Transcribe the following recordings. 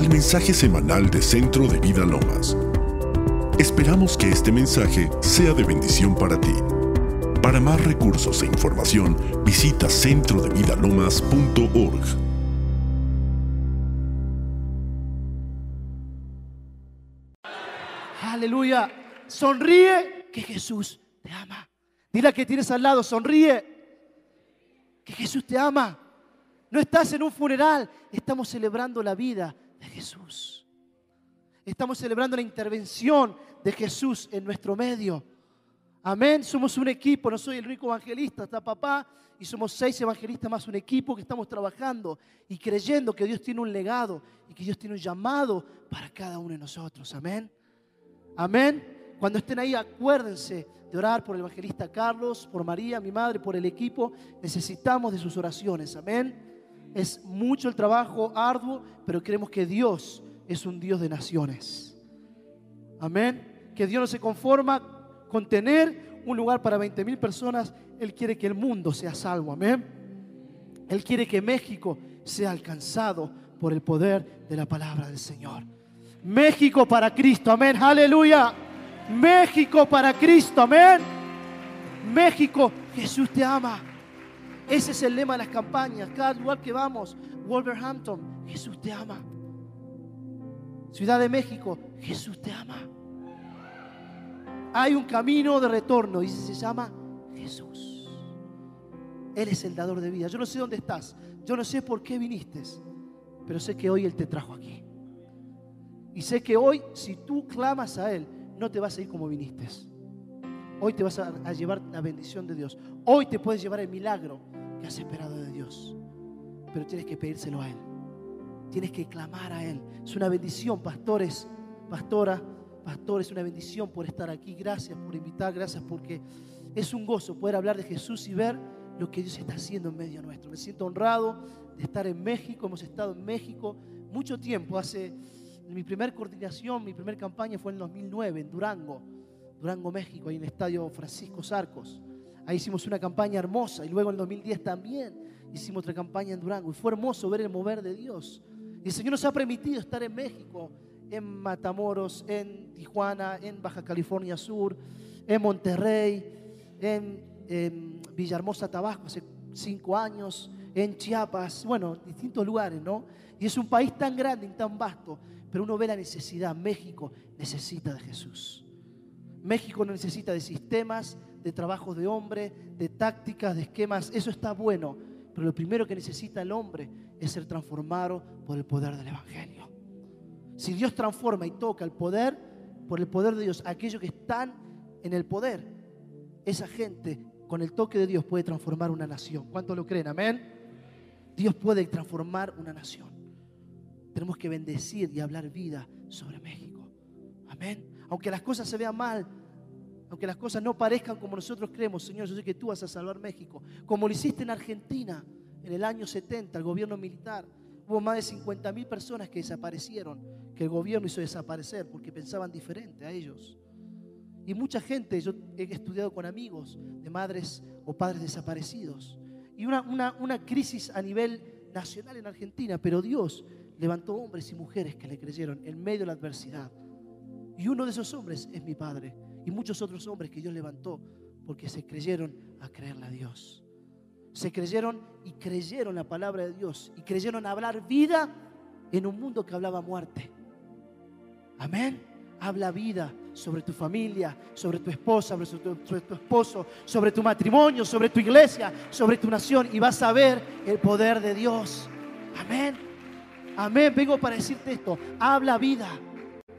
al mensaje semanal de Centro de Vida Lomas. Esperamos que este mensaje sea de bendición para ti. Para más recursos e información, visita centrodevidalomas.org. Aleluya. Sonríe que Jesús te ama. Dile a que tienes al lado, sonríe que Jesús te ama. No estás en un funeral, estamos celebrando la vida de Jesús. Estamos celebrando la intervención de Jesús en nuestro medio. Amén. Somos un equipo, no soy el rico evangelista, está papá y somos seis evangelistas más un equipo que estamos trabajando y creyendo que Dios tiene un legado y que Dios tiene un llamado para cada uno de nosotros. Amén. Amén. Cuando estén ahí, acuérdense de orar por el evangelista Carlos, por María, mi madre, por el equipo. Necesitamos de sus oraciones. Amén. Es mucho el trabajo arduo, pero creemos que Dios es un Dios de naciones. Amén. Que Dios no se conforma con tener un lugar para 20 mil personas. Él quiere que el mundo sea salvo. Amén. Él quiere que México sea alcanzado por el poder de la palabra del Señor. México para Cristo. Amén. Aleluya. México para Cristo. Amén. México, Jesús te ama. Ese es el lema de las campañas. Cada lugar que vamos, Wolverhampton, Jesús te ama. Ciudad de México, Jesús te ama. Hay un camino de retorno y se llama Jesús. Él es el dador de vida. Yo no sé dónde estás. Yo no sé por qué viniste. Pero sé que hoy Él te trajo aquí. Y sé que hoy, si tú clamas a Él, no te vas a ir como viniste. Hoy te vas a, llevar la bendición de Dios. Hoy te puedes llevar el milagro que has esperado de Dios. Pero tienes que pedírselo a Él. Tienes que clamar a Él. Es una bendición, pastores, pastora, pastor, es una bendición por estar aquí. Gracias por invitar, gracias porque es un gozo poder hablar de Jesús y ver lo que Dios está haciendo en medio nuestro. Me siento honrado de estar en México. Hemos estado en México mucho tiempo. Hace mi primer coordinación, mi primer campaña fue en el 2009 en Durango, Durango, México, ahí en el estadio Francisco Sarcos. Ahí hicimos una campaña hermosa y luego en el 2010 también hicimos otra campaña en Durango. Y fue hermoso ver el mover de Dios. Y el Señor nos ha permitido estar en México, en Matamoros, en Tijuana, en Baja California Sur, en Monterrey, en, Villahermosa, Tabasco, hace cinco años, en Chiapas, bueno, distintos lugares, ¿no? Y es un país tan grande y tan vasto pero uno ve la necesidad. México necesita de Jesús. México necesita de sistemas, de trabajos de hombre, de tácticas, de esquemas. Eso está bueno. Pero lo primero que necesita el hombre es ser transformado por el poder del Evangelio. Si Dios transforma y toca el poder, por el poder de Dios, aquellos que están en el poder, esa gente con el toque de Dios puede transformar una nación. ¿Cuántos lo creen? Amén. Dios puede transformar una nación. Tenemos que bendecir y hablar vida sobre México. Amén. Aunque las cosas se vean mal, aunque las cosas no parezcan como nosotros creemos, Señor, yo sé que tú vas a salvar México. Como lo hiciste en Argentina en el año 70, el gobierno militar. Hubo más de 50 mil personas que desaparecieron, que el gobierno hizo desaparecer porque pensaban diferente a ellos. Y mucha gente, yo he estudiado con amigos de madres o padres desaparecidos. Y una, una, una crisis a nivel nacional en Argentina, pero Dios levantó hombres y mujeres que le creyeron en medio de la adversidad. Y uno de esos hombres es mi padre. Y muchos otros hombres que Dios levantó porque se creyeron a creerle a Dios. Se creyeron y creyeron la palabra de Dios. Y creyeron hablar vida en un mundo que hablaba muerte. Amén. Habla vida sobre tu familia, sobre tu esposa, sobre tu, esposo, sobre tu matrimonio, sobre tu iglesia, sobre tu nación. Y vas a ver el poder de Dios. Amén. Amén. Vengo para decirte esto. Habla vida.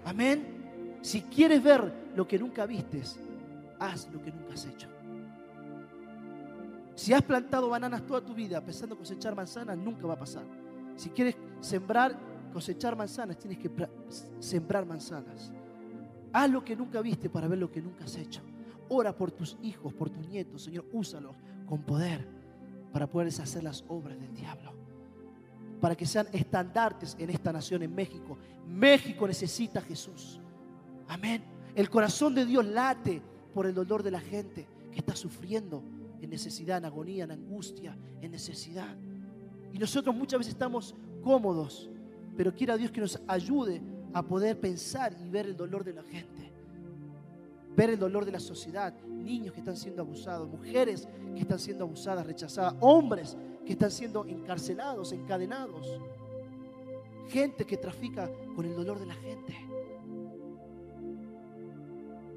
Amén. Si quieres ver lo que nunca vistes, haz lo que nunca has hecho. Si has plantado bananas toda tu vida pensando cosechar manzanas, nunca va a pasar. Si quieres sembrar, cosechar manzanas, tienes que sembrar manzanas. Haz lo que nunca viste para ver lo que nunca has hecho. Ora por tus hijos, por tus nietos, Señor. Úsalos con poder para poder deshacer las obras del diablo para que sean estandartes en esta nación, en México. México necesita a Jesús. Amén. El corazón de Dios late por el dolor de la gente que está sufriendo en necesidad, en agonía, en angustia, en necesidad. Y nosotros muchas veces estamos cómodos pero quiera Dios que nos ayude a poder pensar y ver el dolor de la gente. Ver el dolor de la sociedad, niños que están siendo abusados, mujeres que están siendo abusadas, rechazadas, hombres que están siendo encarcelados, encadenados, gente que trafica con el dolor de la gente.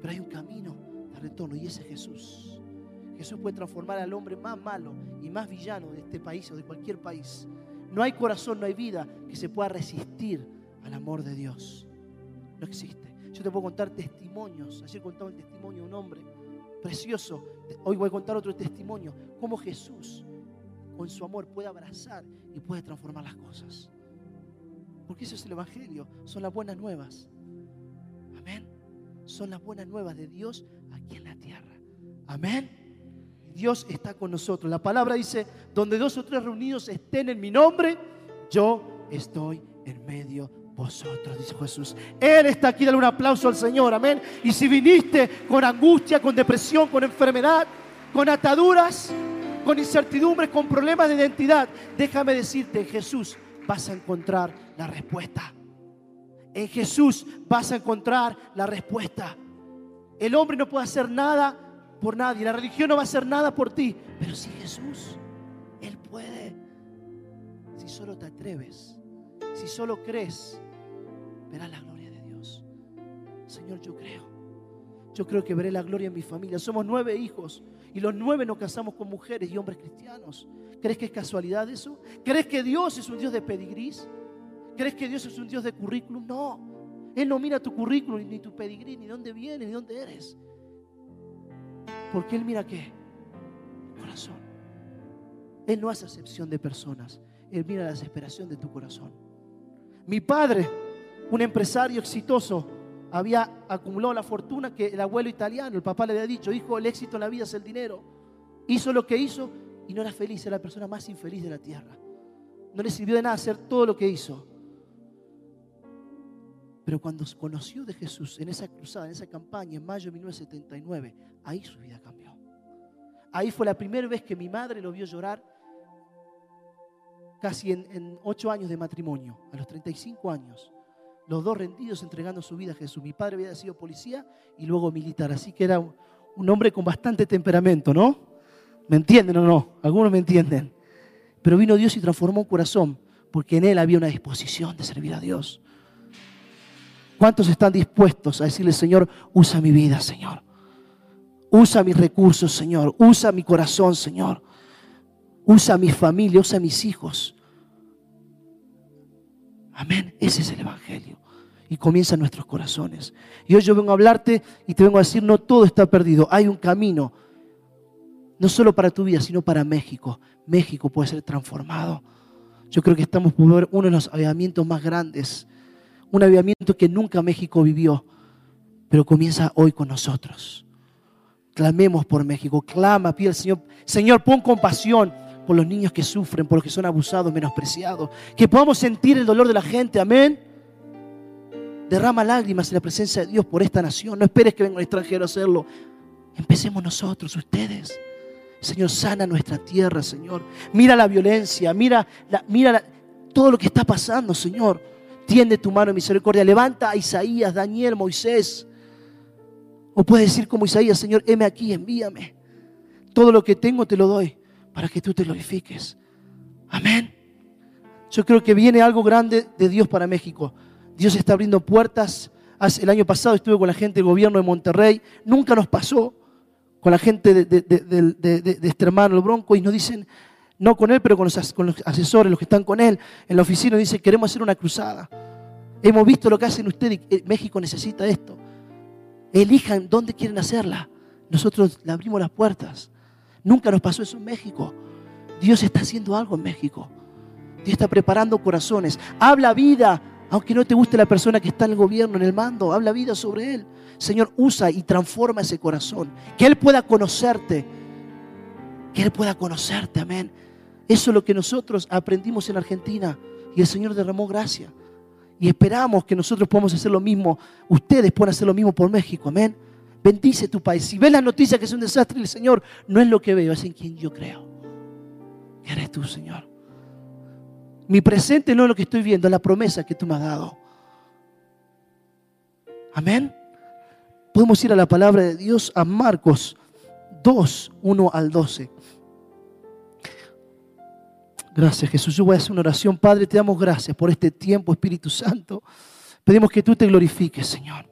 Pero hay un camino de retorno y ese es Jesús. Jesús puede transformar al hombre más malo y más villano de este país o de cualquier país. No hay corazón, no hay vida que se pueda resistir al amor de Dios. No existe. Yo te puedo contar testimonios. Ayer contaba el testimonio de un hombre precioso. Hoy voy a contar otro testimonio. Cómo Jesús, con su amor, puede abrazar y puede transformar las cosas. Porque eso es el Evangelio. Son las buenas nuevas. Son las buenas nuevas de Dios aquí en la tierra. Amén. Dios está con nosotros. La palabra dice, donde dos o tres reunidos estén en mi nombre, yo estoy en medio vosotros, dice Jesús. Él está aquí, dale un aplauso al Señor, amén. Y si viniste con angustia, con depresión, con enfermedad, con ataduras, con incertidumbres, con problemas de identidad, déjame decirte, Jesús vas a encontrar la respuesta. En Jesús vas a encontrar la respuesta. El hombre no puede hacer nada por nadie, la religión no va a hacer nada por ti, pero si Jesús, Él puede. Si solo te atreves, si solo crees, verás la gloria de Dios. Señor, yo creo. Yo creo que veré la gloria en mi familia. Somos nueve hijos y los nueve nos casamos con mujeres y hombres cristianos. ¿Crees que es casualidad eso? ¿Crees que Dios es un Dios de pedigrís? ¿Crees que Dios es un Dios de currículum? No. Él no mira tu currículum, ni tu pedigrí, ni dónde vienes, ni dónde eres. Porque Él mira qué? Corazón. Él no hace acepción de personas. Él mira la desesperación de tu corazón. Mi padre un empresario exitoso, había acumulado la fortuna que el abuelo italiano, el papá le había dicho, hijo, el éxito en la vida es el dinero. Hizo lo que hizo y no era feliz, era la persona más infeliz de la tierra. No le sirvió de nada hacer todo lo que hizo. Pero cuando conoció de Jesús en esa cruzada, en esa campaña, en mayo de 1979, ahí su vida cambió. Ahí fue la primera vez que mi madre lo vio llorar casi en, en ocho años de matrimonio, a los 35 años los dos rendidos entregando su vida a Jesús. Mi padre había sido policía y luego militar, así que era un hombre con bastante temperamento, ¿no? ¿Me entienden o no? Algunos me entienden. Pero vino Dios y transformó un corazón, porque en él había una disposición de servir a Dios. ¿Cuántos están dispuestos a decirle, Señor, usa mi vida, Señor? Usa mis recursos, Señor. Usa mi corazón, Señor. Usa mi familia, usa mis hijos. Amén. Ese es el Evangelio. Y comienza en nuestros corazones. Y hoy yo vengo a hablarte y te vengo a decir, no todo está perdido. Hay un camino. No solo para tu vida, sino para México. México puede ser transformado. Yo creo que estamos por ver uno de los avivamientos más grandes. Un avivamiento que nunca México vivió. Pero comienza hoy con nosotros. Clamemos por México. Clama, pide al Señor. Señor, pon compasión por los niños que sufren, por los que son abusados, menospreciados. Que podamos sentir el dolor de la gente, amén. Derrama lágrimas en la presencia de Dios por esta nación. No esperes que venga un extranjero a hacerlo. Empecemos nosotros, ustedes. Señor, sana nuestra tierra, Señor. Mira la violencia, mira, mira todo lo que está pasando, Señor. Tiende tu mano en misericordia. Levanta a Isaías, Daniel, Moisés. O puedes decir como Isaías, Señor, heme aquí, envíame. Todo lo que tengo te lo doy para que tú te glorifiques. Amén. Yo creo que viene algo grande de Dios para México. Dios está abriendo puertas. El año pasado estuve con la gente del gobierno de Monterrey. Nunca nos pasó con la gente de, este hermano, el Bronco, y nos dicen, no con él, pero con los, asesores, los que están con él, en la oficina, dicen, queremos hacer una cruzada. Hemos visto lo que hacen ustedes eh, México necesita esto. Elijan dónde quieren hacerla. Nosotros le abrimos las puertas. Nunca nos pasó eso en México. Dios está haciendo algo en México. Dios está preparando corazones. Habla vida, aunque no te guste la persona que está en el gobierno, en el mando. Habla vida sobre él. Señor, usa y transforma ese corazón. Que Él pueda conocerte. Que Él pueda conocerte, amén. Eso es lo que nosotros aprendimos en Argentina. Y el Señor derramó gracia. Y esperamos que nosotros podamos hacer lo mismo. Ustedes puedan hacer lo mismo por México, amén. Bendice tu país. Si ves la noticia que es un desastre, el Señor no es lo que veo, es en quien yo creo. eres tú, Señor. Mi presente no es lo que estoy viendo, es la promesa que tú me has dado. Amén. Podemos ir a la palabra de Dios a Marcos 2, 1 al 12. Gracias Jesús. Yo voy a hacer una oración. Padre, te damos gracias por este tiempo, Espíritu Santo. Pedimos que tú te glorifiques, Señor.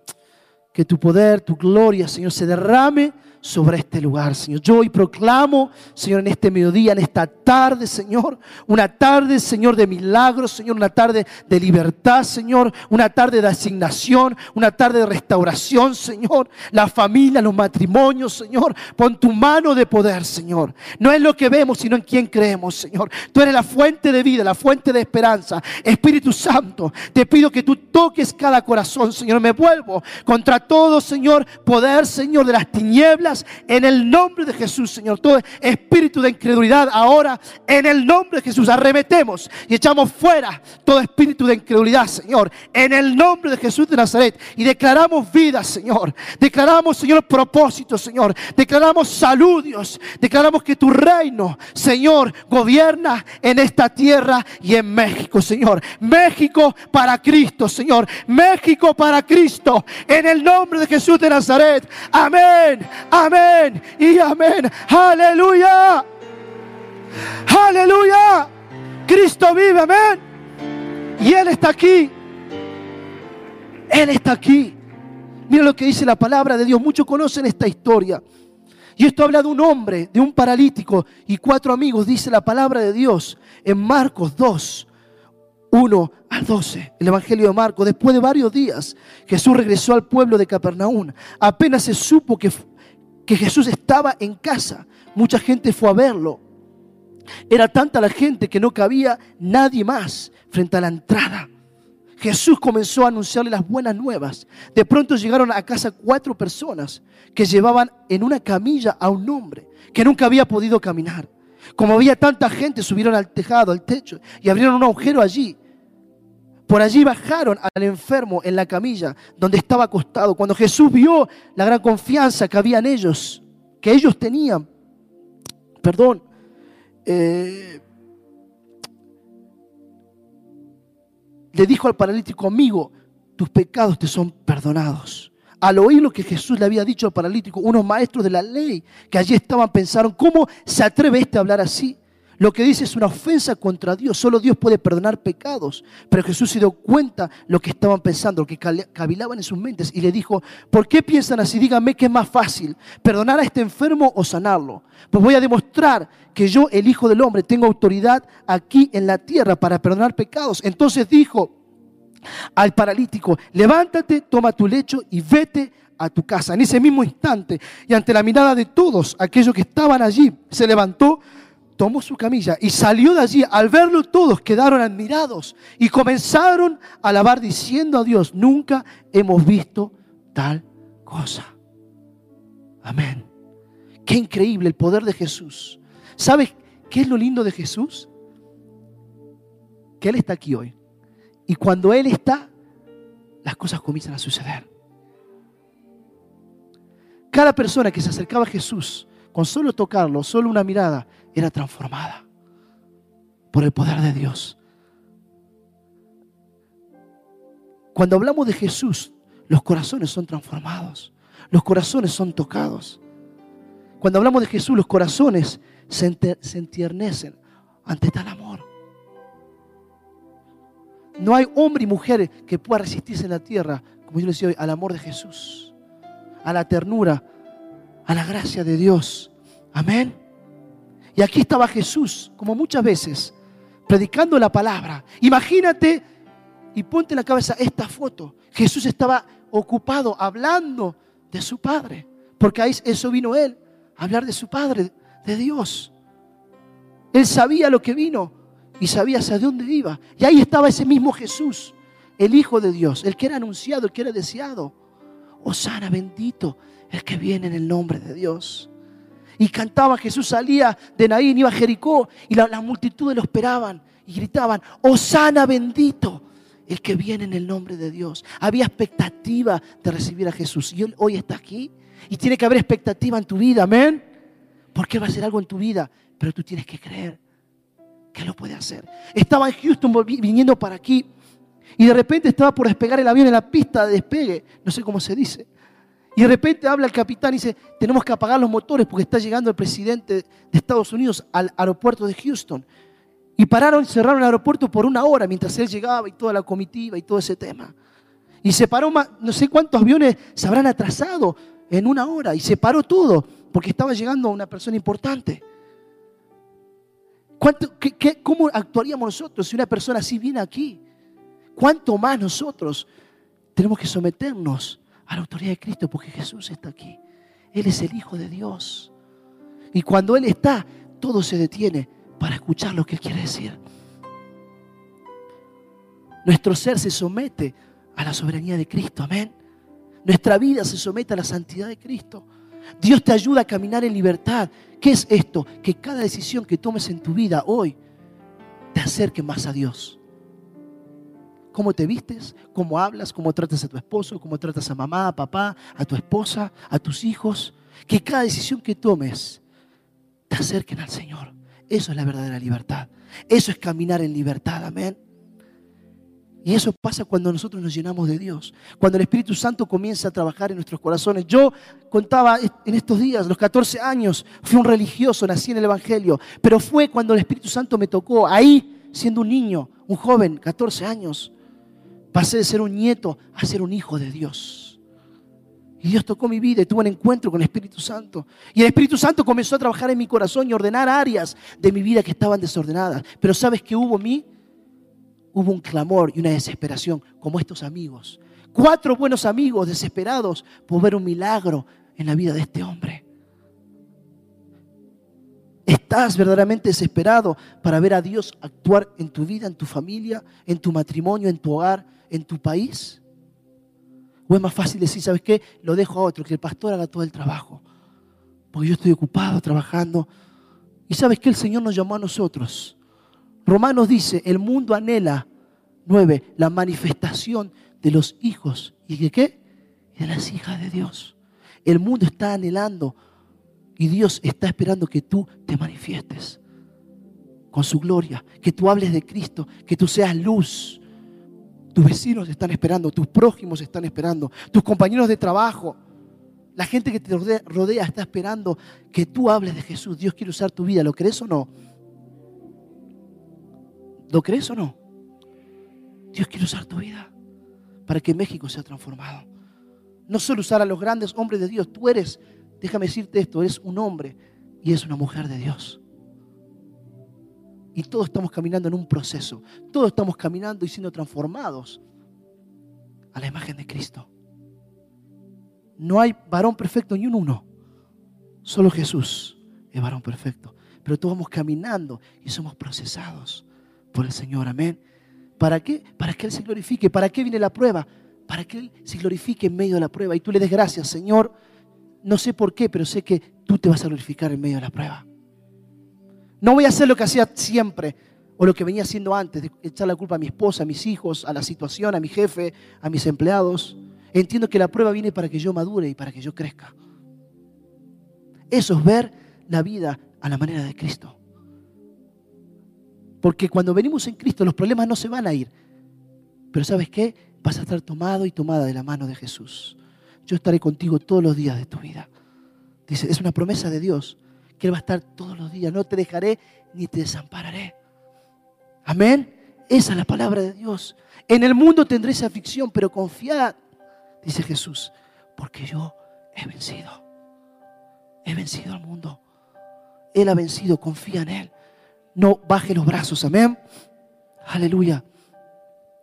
Que tu poder, tu gloria, Señor, se derrame sobre este lugar, Señor. Yo hoy proclamo, Señor, en este mediodía, en esta tarde, Señor, una tarde, Señor, de milagros, Señor, una tarde de libertad, Señor, una tarde de asignación, una tarde de restauración, Señor. La familia, los matrimonios, Señor, pon tu mano de poder, Señor. No es lo que vemos, sino en quien creemos, Señor. Tú eres la fuente de vida, la fuente de esperanza. Espíritu Santo, te pido que tú toques cada corazón, Señor. Me vuelvo contra todo, Señor, poder, Señor, de las tinieblas en el nombre de Jesús, Señor. Todo espíritu de incredulidad ahora en el nombre de Jesús arremetemos y echamos fuera todo espíritu de incredulidad, Señor, en el nombre de Jesús de Nazaret y declaramos vida, Señor. Declaramos, Señor, propósito, Señor. Declaramos salud. Declaramos que tu reino, Señor, gobierna en esta tierra y en México, Señor. México para Cristo, Señor. México para Cristo. En el nombre de Jesús de Nazaret. Amén. Amén Amén y amén. Aleluya. Aleluya. Cristo vive, amén. Y Él está aquí. Él está aquí. Mira lo que dice la palabra de Dios. Muchos conocen esta historia. Y esto habla de un hombre, de un paralítico y cuatro amigos, dice la palabra de Dios en Marcos 2, 1 al 12, el Evangelio de Marcos. Después de varios días, Jesús regresó al pueblo de Capernaum. Apenas se supo que que Jesús estaba en casa. Mucha gente fue a verlo. Era tanta la gente que no cabía nadie más frente a la entrada. Jesús comenzó a anunciarle las buenas nuevas. De pronto llegaron a casa cuatro personas que llevaban en una camilla a un hombre que nunca había podido caminar. Como había tanta gente, subieron al tejado, al techo, y abrieron un agujero allí. Por allí bajaron al enfermo en la camilla donde estaba acostado. Cuando Jesús vio la gran confianza que había en ellos, que ellos tenían, perdón, eh, le dijo al paralítico, amigo, tus pecados te son perdonados. Al oír lo que Jesús le había dicho al paralítico, unos maestros de la ley que allí estaban pensaron, ¿cómo se atreve este a hablar así? Lo que dice es una ofensa contra Dios. Solo Dios puede perdonar pecados. Pero Jesús se dio cuenta lo que estaban pensando, lo que cavilaban en sus mentes. Y le dijo, ¿por qué piensan así? Díganme qué es más fácil, perdonar a este enfermo o sanarlo. Pues voy a demostrar que yo, el Hijo del Hombre, tengo autoridad aquí en la tierra para perdonar pecados. Entonces dijo al paralítico, levántate, toma tu lecho y vete a tu casa. En ese mismo instante, y ante la mirada de todos aquellos que estaban allí, se levantó tomó su camilla y salió de allí. Al verlo todos quedaron admirados y comenzaron a alabar diciendo a Dios, nunca hemos visto tal cosa. Amén. Qué increíble el poder de Jesús. ¿Sabes qué es lo lindo de Jesús? Que Él está aquí hoy. Y cuando Él está, las cosas comienzan a suceder. Cada persona que se acercaba a Jesús, con solo tocarlo, solo una mirada, era transformada por el poder de Dios. Cuando hablamos de Jesús, los corazones son transformados, los corazones son tocados. Cuando hablamos de Jesús, los corazones se, entiernecen ante tal amor. No hay hombre y mujer que pueda resistirse en la tierra, como yo les decía hoy, al amor de Jesús, a la ternura, a la gracia de Dios. Amén. Y aquí estaba Jesús, como muchas veces, predicando la palabra. Imagínate y ponte en la cabeza esta foto. Jesús estaba ocupado hablando de su Padre, porque ahí eso vino Él, a hablar de su Padre, de Dios. Él sabía lo que vino y sabía hacia dónde iba. Y ahí estaba ese mismo Jesús, el Hijo de Dios, el que era anunciado, el que era deseado. Osana bendito, el que viene en el nombre de Dios. Y cantaba, Jesús salía de Naín, iba a Jericó y las la multitudes lo esperaban y gritaban, Osana bendito, el que viene en el nombre de Dios. Había expectativa de recibir a Jesús y hoy está aquí y tiene que haber expectativa en tu vida, amén. Porque va a ser algo en tu vida, pero tú tienes que creer. que lo puede hacer. Estaba en Houston viniendo para aquí y de repente estaba por despegar el avión en la pista de despegue, no sé cómo se dice. Y de repente habla el capitán y dice, tenemos que apagar los motores porque está llegando el presidente de Estados Unidos al aeropuerto de Houston. Y pararon, cerraron el aeropuerto por una hora mientras él llegaba y toda la comitiva y todo ese tema. Y se paró, no sé cuántos aviones se habrán atrasado en una hora y se paró todo porque estaba llegando una persona importante. ¿Cómo actuaríamos nosotros si una persona así viene aquí? ¿Cuánto más nosotros tenemos que someternos a la autoridad de Cristo porque Jesús está aquí? Él es el Hijo de Dios. Y cuando Él está, todo se detiene para escuchar lo que Él quiere decir. Nuestro ser se somete a la soberanía de Cristo, amén. Nuestra vida se somete a la santidad de Cristo. Dios te ayuda a caminar en libertad. ¿Qué es esto? Que cada decisión que tomes en tu vida hoy te acerque más a Dios. ¿Cómo te vistes? ¿Cómo hablas? ¿Cómo tratas a tu esposo? ¿Cómo tratas a mamá, a papá, a tu esposa, a tus hijos? Que cada decisión que tomes te acerquen al Señor. Eso es la verdadera libertad. Eso es caminar en libertad. Amén. Y eso pasa cuando nosotros nos llenamos de Dios, cuando el Espíritu Santo comienza a trabajar en nuestros corazones. Yo contaba en estos días, los 14 años, fui un religioso, nací en el Evangelio, pero fue cuando el Espíritu Santo me tocó, ahí, siendo un niño, un joven, 14 años, pasé de ser un nieto a ser un hijo de Dios. Y Dios tocó mi vida y tuve un encuentro con el Espíritu Santo. Y el Espíritu Santo comenzó a trabajar en mi corazón y ordenar áreas de mi vida que estaban desordenadas. Pero ¿sabes qué hubo en mí? hubo un clamor y una desesperación, como estos amigos. Cuatro buenos amigos desesperados por ver un milagro en la vida de este hombre. ¿Estás verdaderamente desesperado para ver a Dios actuar en tu vida, en tu familia, en tu matrimonio, en tu hogar, en tu país? ¿O es más fácil decir, ¿sabes qué? Lo dejo a otro, que el pastor haga todo el trabajo. Porque yo estoy ocupado trabajando. Y sabes que el Señor nos llamó a nosotros Romanos dice, el mundo anhela, nueve, la manifestación de los hijos. ¿Y de qué? De las hijas de Dios. El mundo está anhelando y Dios está esperando que tú te manifiestes con su gloria, que tú hables de Cristo, que tú seas luz. Tus vecinos están esperando, tus prójimos están esperando, tus compañeros de trabajo, la gente que te rodea, está esperando que tú hables de Jesús. Dios quiere usar tu vida, ¿lo crees o no? ¿Lo crees o no? Dios quiere usar tu vida para que México sea transformado. No solo usar a los grandes hombres de Dios. Tú eres, déjame decirte esto, eres un hombre y es una mujer de Dios. Y todos estamos caminando en un proceso. Todos estamos caminando y siendo transformados a la imagen de Cristo. No hay varón perfecto ni un uno. Solo Jesús es varón perfecto. Pero todos vamos caminando y somos procesados por el Señor. Amén. ¿Para qué? Para que Él se glorifique. ¿Para qué viene la prueba? Para que Él se glorifique en medio de la prueba. Y tú le des gracias, Señor. No sé por qué, pero sé que tú te vas a glorificar en medio de la prueba. No voy a hacer lo que hacía siempre o lo que venía haciendo antes, echar la culpa a mi esposa, a mis hijos, a la situación, a mi jefe, a mis empleados. Entiendo que la prueba viene para que yo madure y para que yo crezca. Eso es ver la vida a la manera de Cristo. Porque cuando venimos en Cristo los problemas no se van a ir. Pero ¿sabes qué? Vas a estar tomado y tomada de la mano de Jesús. Yo estaré contigo todos los días de tu vida. Dice, es una promesa de Dios, que Él va a estar todos los días. No te dejaré ni te desampararé. Amén. Esa es la palabra de Dios. En el mundo tendréis aflicción, pero confiad, dice Jesús, porque yo he vencido. He vencido al mundo. Él ha vencido, confía en Él no baje los brazos. Amén. Aleluya.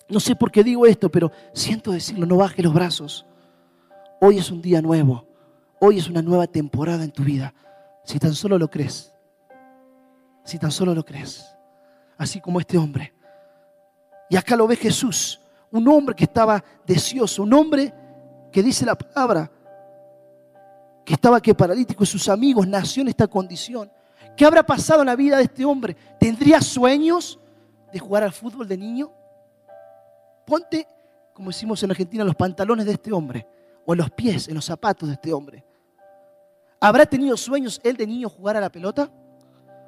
No sé por qué digo esto, pero siento decirlo, no baje los brazos. Hoy es un día nuevo. Hoy es una nueva temporada en tu vida. Si tan solo lo crees. Si tan solo lo crees. Así como este hombre. Y acá lo ve Jesús. Un hombre que estaba deseoso. Un hombre que dice la palabra. Que estaba que paralítico y sus amigos nació en esta condición. ¿Qué habrá pasado en la vida de este hombre? ¿Tendría sueños de jugar al fútbol de niño? Ponte, como decimos en Argentina, los pantalones de este hombre, o en los pies, en los zapatos de este hombre. ¿Habrá tenido sueños él de niño jugar a la pelota?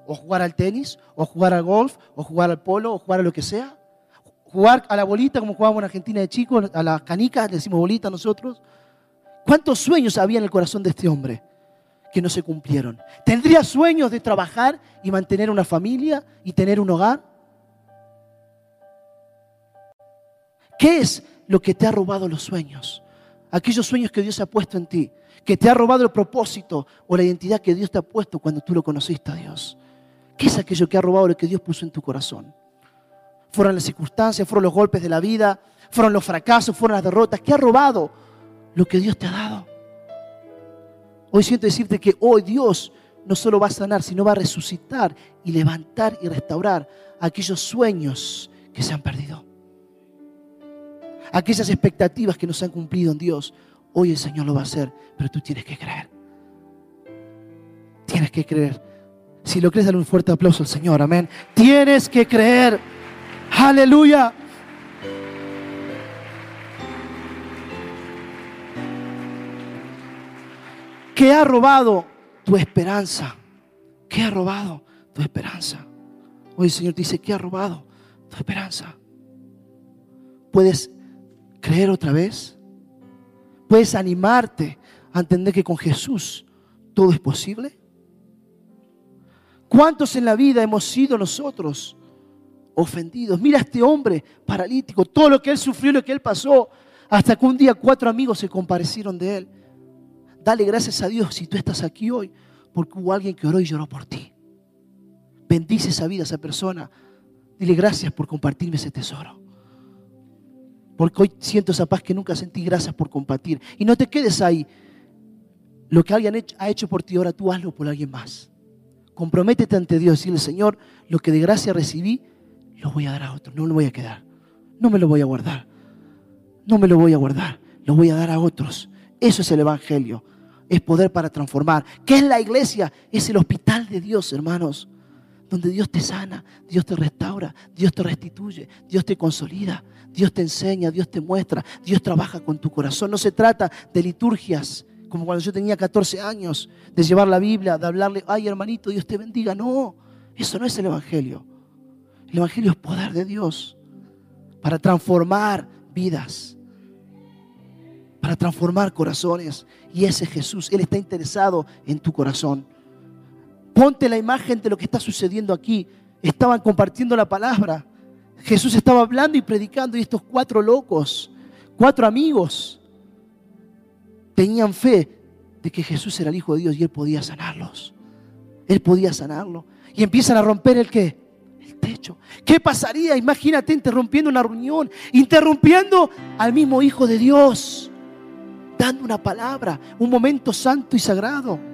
o jugar al tenis, o jugar al golf, o jugar al polo, o jugar a lo que sea. Jugar a la bolita como jugábamos en Argentina de chicos, a las canicas, le decimos bolita nosotros. ¿Cuántos sueños había en el corazón de este hombre que no se cumplieron? ¿Tendría sueños de trabajar y mantener una familia y tener un hogar? ¿Qué es lo que te ha robado los sueños? Aquellos sueños que Dios ha puesto en ti, que te ha robado el propósito o la identidad que Dios te ha puesto cuando tú lo conociste a Dios. ¿Qué es aquello que ha robado lo que Dios puso en tu corazón? Fueron las circunstancias, fueron los golpes de la vida, fueron los fracasos, fueron las derrotas. ¿Qué ha robado lo que Dios te ha dado? Hoy siento decirte que hoy Dios no solo va a sanar, sino va a resucitar y levantar y restaurar aquellos sueños que se han perdido. Aquellas expectativas que no se han cumplido en Dios. Hoy el Señor lo va a hacer, pero tú tienes que creer. Tienes que creer. Si lo crees, dale un fuerte aplauso al Señor. Amén. Tienes que creer. Aleluya. ¿Qué ha robado tu esperanza? ¿Qué ha robado tu esperanza? Hoy el Señor dice, ¿qué ha robado tu esperanza? ¿Puedes creer otra vez? ¿Puedes animarte a entender que con Jesús todo es posible? ¿Cuántos en la vida hemos sido nosotros ofendidos? Mira a este hombre paralítico, todo lo que él sufrió, lo que él pasó, hasta que un día cuatro amigos se comparecieron de él. Dale gracias a Dios si tú estás aquí hoy, porque hubo alguien que oró y lloró por ti. Bendice esa vida, esa persona. Dile gracias por compartirme ese tesoro. Porque hoy siento esa paz que nunca sentí. Gracias por compartir. Y no te quedes ahí. Lo que alguien ha hecho por ti, ahora tú hazlo por alguien más. Comprométete ante Dios, decirle, Señor, lo que de gracia recibí, lo voy a dar a otro, no lo voy a quedar. No me lo voy a guardar. No me lo voy a guardar, lo voy a dar a otros. Eso es el Evangelio. Es poder para transformar. ¿Qué es la iglesia? Es el hospital de Dios, hermanos. Donde Dios te sana, Dios te restaura, Dios te restituye, Dios te consolida, Dios te enseña, Dios te muestra, Dios trabaja con tu corazón. No se trata de liturgias, como cuando yo tenía 14 años, de llevar la Biblia, de hablarle, ay hermanito, Dios te bendiga. No, eso no es el Evangelio. El Evangelio es poder de Dios para transformar vidas, para transformar corazones. Y ese Jesús, Él está interesado en tu corazón. Ponte la imagen de lo que está sucediendo aquí. Estaban compartiendo la palabra. Jesús estaba hablando y predicando y estos cuatro locos, cuatro amigos, tenían fe de que Jesús era el Hijo de Dios y Él podía sanarlos. Él podía sanarlo. Y empiezan a romper el qué? El techo. ¿Qué pasaría? Imagínate interrumpiendo una reunión, interrumpiendo al mismo Hijo de Dios, dando una palabra, un momento santo y sagrado.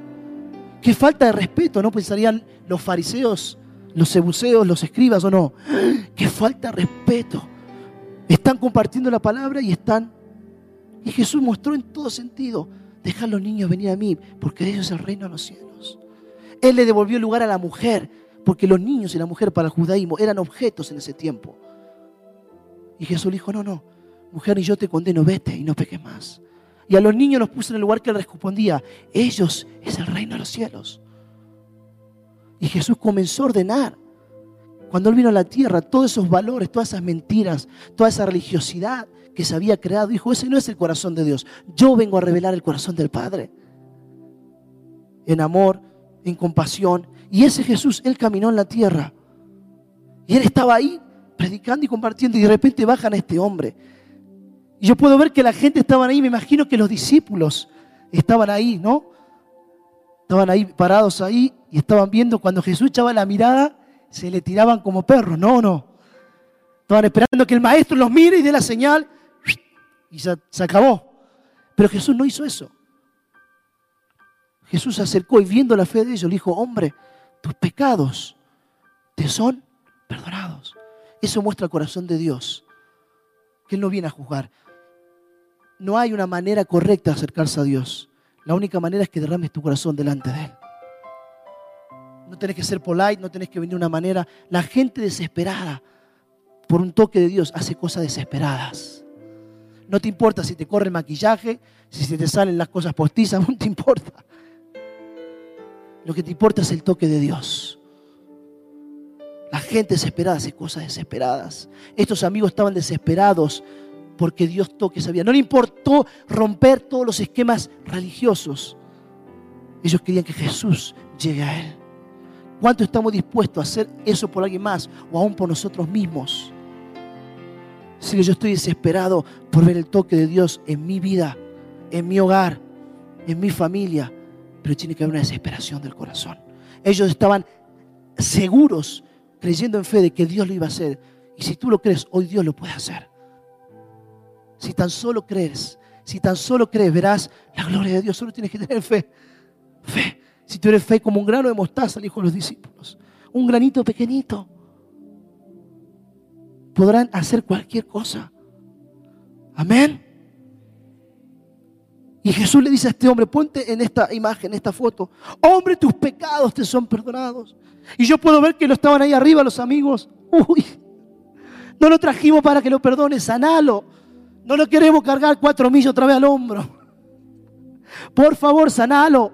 Qué falta de respeto, ¿no? Pensarían los fariseos, los sebuceos, los escribas o no. Qué falta de respeto. Están compartiendo la palabra y están y Jesús mostró en todo sentido, dejar los niños venir a mí, porque de ellos es el reino de los cielos. Él le devolvió lugar a la mujer, porque los niños y la mujer para el judaísmo eran objetos en ese tiempo. Y Jesús dijo, no, no, mujer, y yo te condeno, vete y no peques más. Y a los niños los puso en el lugar que él respondía, ellos es el reino de los cielos. Y Jesús comenzó a ordenar. Cuando Él vino a la tierra, todos esos valores, todas esas mentiras, toda esa religiosidad, que se había creado. Dijo, ese no es el corazón de Dios. Yo vengo a revelar el corazón del Padre. En amor, en compasión. Y ese Jesús, Él caminó en la tierra. Y Él estaba ahí predicando y compartiendo. Y de repente bajan a este hombre. Y yo puedo ver que la gente estaba ahí. Me imagino que los discípulos estaban ahí, ¿no? Estaban ahí parados ahí y estaban viendo cuando Jesús echaba la mirada, se le tiraban como perros. No, no. Estaban esperando que el maestro los mire y dé la señal y se, acabó. Pero Jesús no hizo eso. Jesús se acercó y viendo la fe de ellos le dijo, hombre, tus pecados te son perdonados. Eso muestra el corazón de Dios, que Él no viene a juzgar. No hay una manera correcta de acercarse a Dios. La única manera es que derrames tu corazón delante de Él. No tenés que ser polite, no tenés que venir de una manera. La gente desesperada por un toque de Dios hace cosas desesperadas. No te importa si te corre el maquillaje, si se te salen las cosas postizas, no te importa. Lo que te importa es el toque de Dios. gente desesperada hace cosas desesperadas. Estos amigos estaban desesperados porque Dios toque esa vida. No le importó romper todos los esquemas religiosos. Ellos querían que Jesús llegue a Él. ¿Cuánto estamos dispuestos a hacer eso por alguien más o aún por nosotros mismos? Si yo estoy desesperado por ver el toque de Dios en mi vida, en mi hogar, en mi familia, pero tiene que haber una desesperación del corazón. Ellos estaban seguros, creyendo en fe de que Dios lo iba a hacer. Y si tú lo crees, hoy Dios lo puede hacer. Si tan solo crees, si tan solo crees, verás la gloria de Dios. Solo tienes que tener fe. Fe. Si tú eres fe como un grano de mostaza, dijo los discípulos. Un granito pequeñito. Podrán hacer cualquier cosa. Amén. Y Jesús le dice a este hombre, ponte en esta imagen, en esta foto, hombre, tus pecados te son perdonados. Y yo puedo ver que lo estaban ahí arriba los amigos. Uy, no lo trajimos para que lo perdone, sanalo. No lo queremos cargar cuatro millas otra vez al hombro. Por favor, sanalo.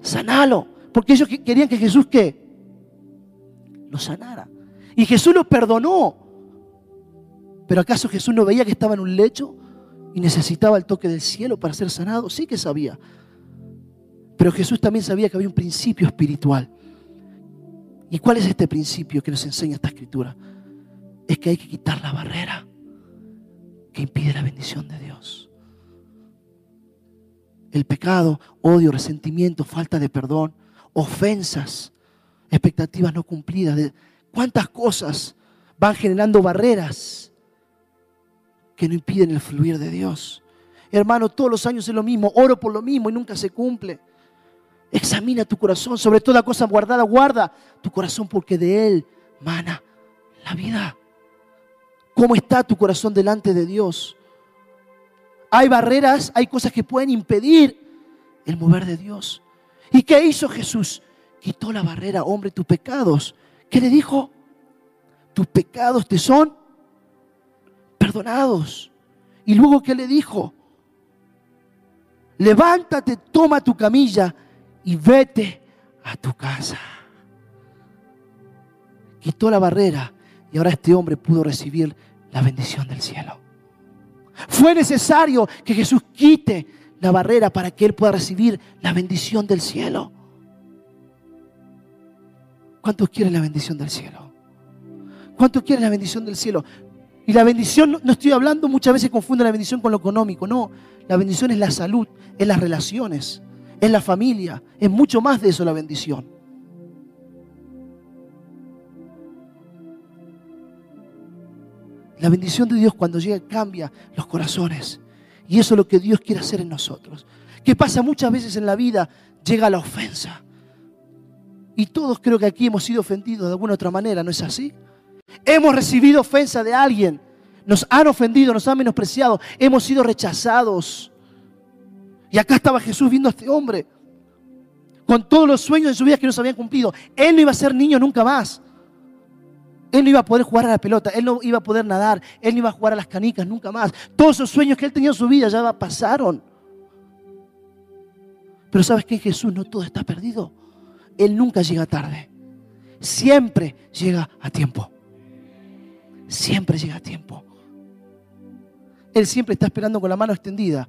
Sanalo. Porque ellos querían que Jesús qué? Lo sanara. Y Jesús lo perdonó. Pero ¿acaso Jesús no veía que estaba en un lecho y necesitaba el toque del cielo para ser sanado? Sí que sabía. Pero Jesús también sabía que había un principio espiritual. ¿Y cuál es este principio que nos enseña esta escritura? Es que hay que quitar la barrera que impide la bendición de Dios. El pecado, odio, resentimiento, falta de perdón, ofensas, expectativas no cumplidas, cuántas cosas van generando barreras que no impiden el fluir de Dios. Hermano, todos los años es lo mismo, oro por lo mismo y nunca se cumple. Examina tu corazón, sobre toda cosa guardada, guarda tu corazón porque de él mana la vida. ¿Cómo está tu corazón delante de Dios? Hay barreras, hay cosas que pueden impedir el mover de Dios. ¿Y qué hizo Jesús? Quitó la barrera, hombre, tus pecados. ¿Qué le dijo? Tus pecados te son perdonados. Y luego, ¿qué le dijo? Levántate, toma tu camilla y vete a tu casa. Quitó la barrera y ahora este hombre pudo recibir la bendición del cielo. Fue necesario que Jesús quite la barrera para que él pueda recibir la bendición del cielo. ¿Cuántos quieren la bendición del cielo? ¿Cuántos quieren la bendición del cielo? Y la bendición, no estoy hablando, muchas veces confunde la bendición con lo económico. No, la bendición es la salud, es las relaciones, es la familia, es mucho más de eso la bendición. La bendición de Dios cuando llega cambia los corazones. Y eso es lo que Dios quiere hacer en nosotros. ¿Qué pasa muchas veces en la vida? Llega la ofensa. Y todos creo que aquí hemos sido ofendidos de alguna otra manera, ¿no es así? Hemos recibido ofensa de alguien. Nos han ofendido, nos han menospreciado. Hemos sido rechazados. Y acá estaba Jesús viendo a este hombre. Con todos los sueños de su vida que no se habían cumplido. Él no iba a ser niño nunca más. Él no iba a poder jugar a la pelota, él no iba a poder nadar, él no iba a jugar a las canicas nunca más. Todos esos sueños que él tenía en su vida ya pasaron. Pero sabes que Jesús no todo está perdido. Él nunca llega tarde. Siempre llega a tiempo. Siempre llega a tiempo. Él siempre está esperando con la mano extendida.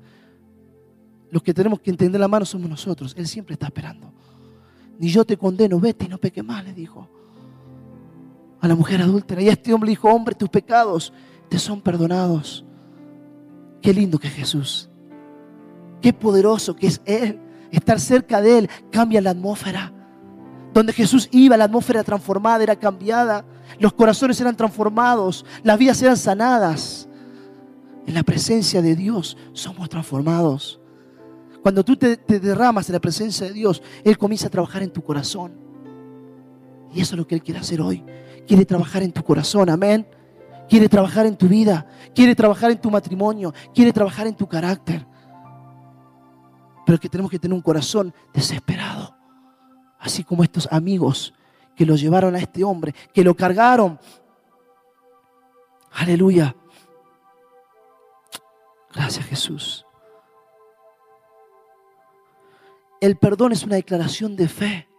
Los que tenemos que entender la mano somos nosotros. Él siempre está esperando. Ni yo te condeno, vete y no peque más, le dijo a la mujer adúltera. Y este hombre dijo, hombre, tus pecados te son perdonados. Qué lindo que es Jesús. Qué poderoso que es Él. Estar cerca de Él cambia la atmósfera. Donde Jesús iba, la atmósfera transformada, era cambiada. Los corazones eran transformados. Las vidas eran sanadas. En la presencia de Dios somos transformados. Cuando tú te, te derramas en la presencia de Dios, Él comienza a trabajar en tu corazón. Y eso es lo que Él quiere hacer hoy quiere trabajar en tu corazón, amén. Quiere trabajar en tu vida, quiere trabajar en tu matrimonio, quiere trabajar en tu carácter. Pero que tenemos que tener un corazón desesperado, así como estos amigos que lo llevaron a este hombre, que lo cargaron. Aleluya. Gracias Jesús. El perdón es una declaración de fe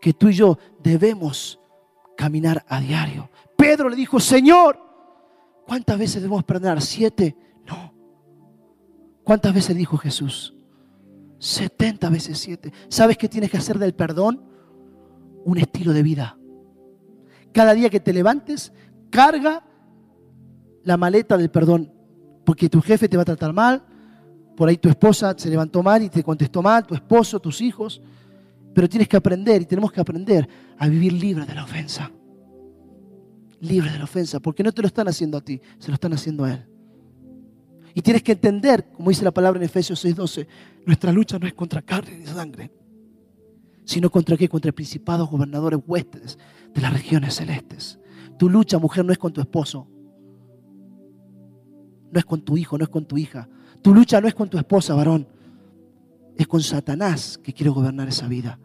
que tú y yo debemos caminar a diario. Pedro le dijo, Señor, ¿cuántas veces debemos perdonar? ¿Siete? No. ¿Cuántas veces dijo Jesús? 70 veces 7. ¿Sabes qué tienes que hacer del perdón? Un estilo de vida. Cada día que te levantes, carga la maleta del perdón. Porque tu jefe te va a tratar mal, por ahí tu esposa se levantó mal y te contestó mal, tu esposo, tus hijos. Pero tienes que aprender y tenemos que aprender a vivir libre de la ofensa. Libre de la ofensa, porque no te lo están haciendo a ti, se lo están haciendo a Él. Y tienes que entender, como dice la palabra en Efesios 6:12, nuestra lucha no es contra carne ni sangre, sino contra qué? Contra principados, gobernadores, huéspedes de las regiones celestes. Tu lucha, mujer, no es con tu esposo, no es con tu hijo, no es con tu hija. Tu lucha no es con tu esposa, varón, es con Satanás que quiere gobernar esa vida.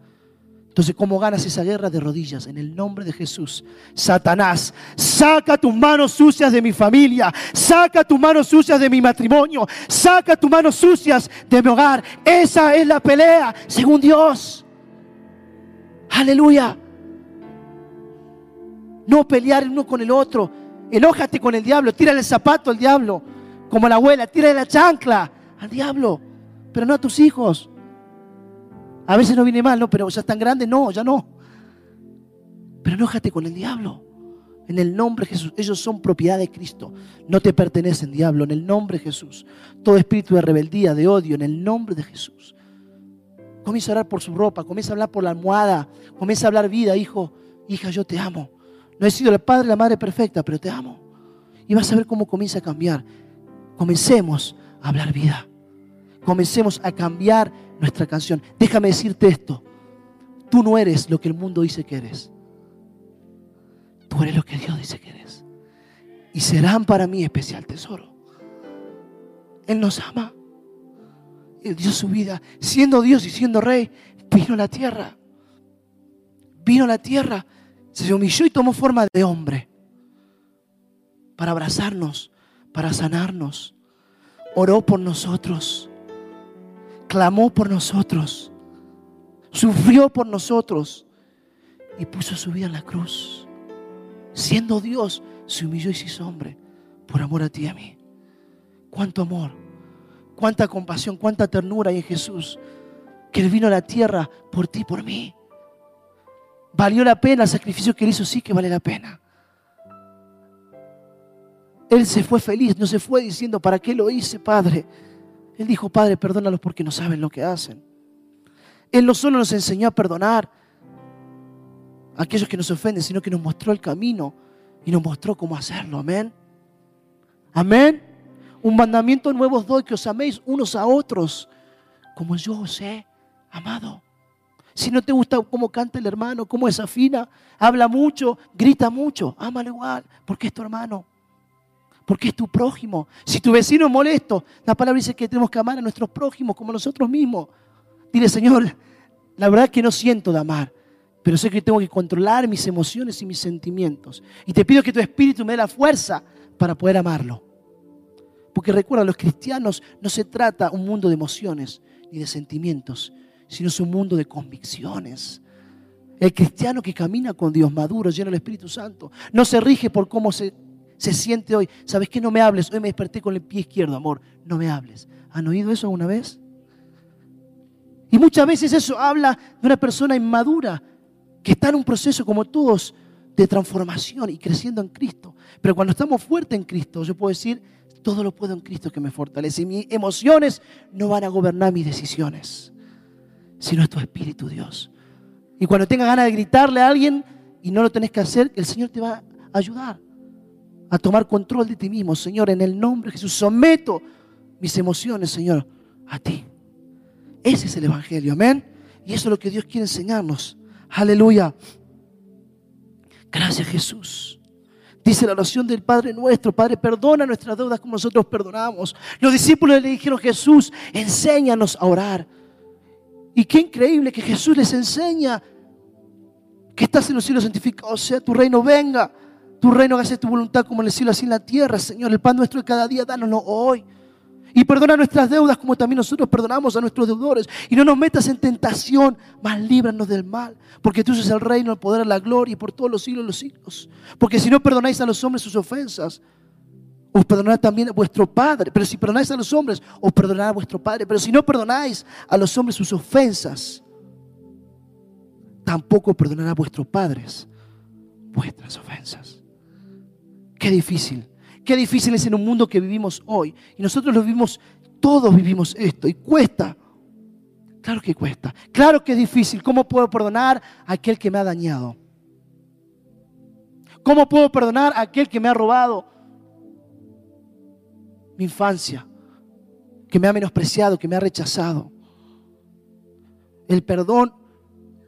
Entonces, ¿cómo ganas esa guerra de rodillas? En el nombre de Jesús. Satanás, saca tus manos sucias de mi familia, saca tus manos sucias de mi matrimonio, saca tus manos sucias de mi hogar. Esa es la pelea, según Dios. Aleluya. No pelear uno con el otro. Enójate con el diablo, tírale el zapato al diablo. Como la abuela, tírale la chancla al diablo, pero no a tus hijos. A veces no viene mal, no, pero ya están grandes, no, ya no. Pero enójate con el diablo. En el nombre de Jesús. Ellos son propiedad de Cristo. No te pertenecen, diablo. En el nombre de Jesús. Todo espíritu de rebeldía, de odio, en el nombre de Jesús. Comienza a hablar por su ropa. Comienza a hablar por la almohada. Comienza a hablar vida, hijo. Hija, yo te amo. No he sido el padre, la madre perfecta, pero te amo. Y vas a ver cómo comienza a cambiar. Comencemos a hablar vida. Comencemos a cambiar nuestra canción. Déjame decirte esto. Tú no eres lo que el mundo dice que eres. Tú eres lo que Dios dice que eres. Y serán para mí especial tesoro. Él nos ama. Él dio su vida. Siendo Dios y siendo rey, vino a la tierra. Vino a la tierra. Se humilló y tomó forma de hombre. Para abrazarnos, para sanarnos. Oró por nosotros clamó por nosotros, sufrió por nosotros y puso su vida en la cruz. Siendo Dios, se humilló y se hizo hombre por amor a ti y a mí. Cuánto amor, cuánta compasión, cuánta ternura hay en Jesús, que Él vino a la tierra por ti y por mí. ¿Valió la pena el sacrificio que Él hizo? Sí que vale la pena. Él se fue feliz, no se fue diciendo, ¿para qué lo hice, Padre? Él dijo, Padre, perdónalos porque no saben lo que hacen. Él no solo nos enseñó a perdonar a aquellos que nos ofenden, sino que nos mostró el camino y nos mostró cómo hacerlo. Amén. Amén. Un mandamiento nuevo os doy, que os améis unos a otros, como yo os he amado. Si no te gusta cómo canta el hermano, cómo desafina, habla mucho, grita mucho, ámalo igual, porque es tu hermano porque es tu prójimo. Si tu vecino es molesto, la palabra dice que tenemos que amar a nuestros prójimos como nosotros mismos. Dile, Señor, la verdad es que no siento de amar, pero sé que tengo que controlar mis emociones y mis sentimientos. Y te pido que tu espíritu me dé la fuerza para poder amarlo. Porque recuerda, los cristianos no se trata un mundo de emociones ni de sentimientos, sino es un mundo de convicciones. El cristiano que camina con Dios maduro, lleno del Espíritu Santo, no se rige por cómo se se siente hoy, ¿sabes qué? No me hables, hoy me desperté con el pie izquierdo, amor, no me hables. ¿Han oído eso alguna vez? Y muchas veces eso habla de una persona inmadura que está en un proceso como todos de transformación y creciendo en Cristo. Pero cuando estamos fuertes en Cristo, yo puedo decir, todo lo puedo en Cristo que me fortalece. Y mis emociones no van a gobernar mis decisiones, sino es tu Espíritu, Dios. Y cuando tengas ganas de gritarle a alguien y no lo tenés que hacer, el Señor te va a ayudar a tomar control de ti mismo, Señor, en el nombre de Jesús. Someto mis emociones, Señor, a ti. Ese es el Evangelio, amén. Y eso es lo que Dios quiere enseñarnos. Aleluya. Gracias Jesús. Dice la oración del Padre nuestro, Padre, perdona nuestras deudas como nosotros perdonamos. Los discípulos le dijeron, Jesús, enséñanos a orar. Y qué increíble que Jesús les enseña que estás en los cielos santificado, sea tu reino venga tu reino hace tu voluntad como en el cielo, así en la tierra, Señor. El pan nuestro de cada día, dánoslo hoy. Y perdona nuestras deudas como también nosotros perdonamos a nuestros deudores. Y no nos metas en tentación, mas líbranos del mal. Porque tú es el reino, el poder, la gloria y por todos los siglos los siglos. Porque si no perdonáis a los hombres sus ofensas, os perdonará también a vuestro Padre. Pero si perdonáis a los hombres, os perdonará a vuestro Padre. Pero si no perdonáis a los hombres sus ofensas, tampoco perdonará a vuestros padres vuestras ofensas. Qué difícil. Qué difícil es en un mundo que vivimos hoy. Y nosotros lo vivimos, todos vivimos esto. Y cuesta. Claro que cuesta. Claro que es difícil. ¿Cómo puedo perdonar a aquel que me ha dañado? ¿Cómo puedo perdonar a aquel que me ha robado mi infancia? Que me ha menospreciado, que me ha rechazado. El perdón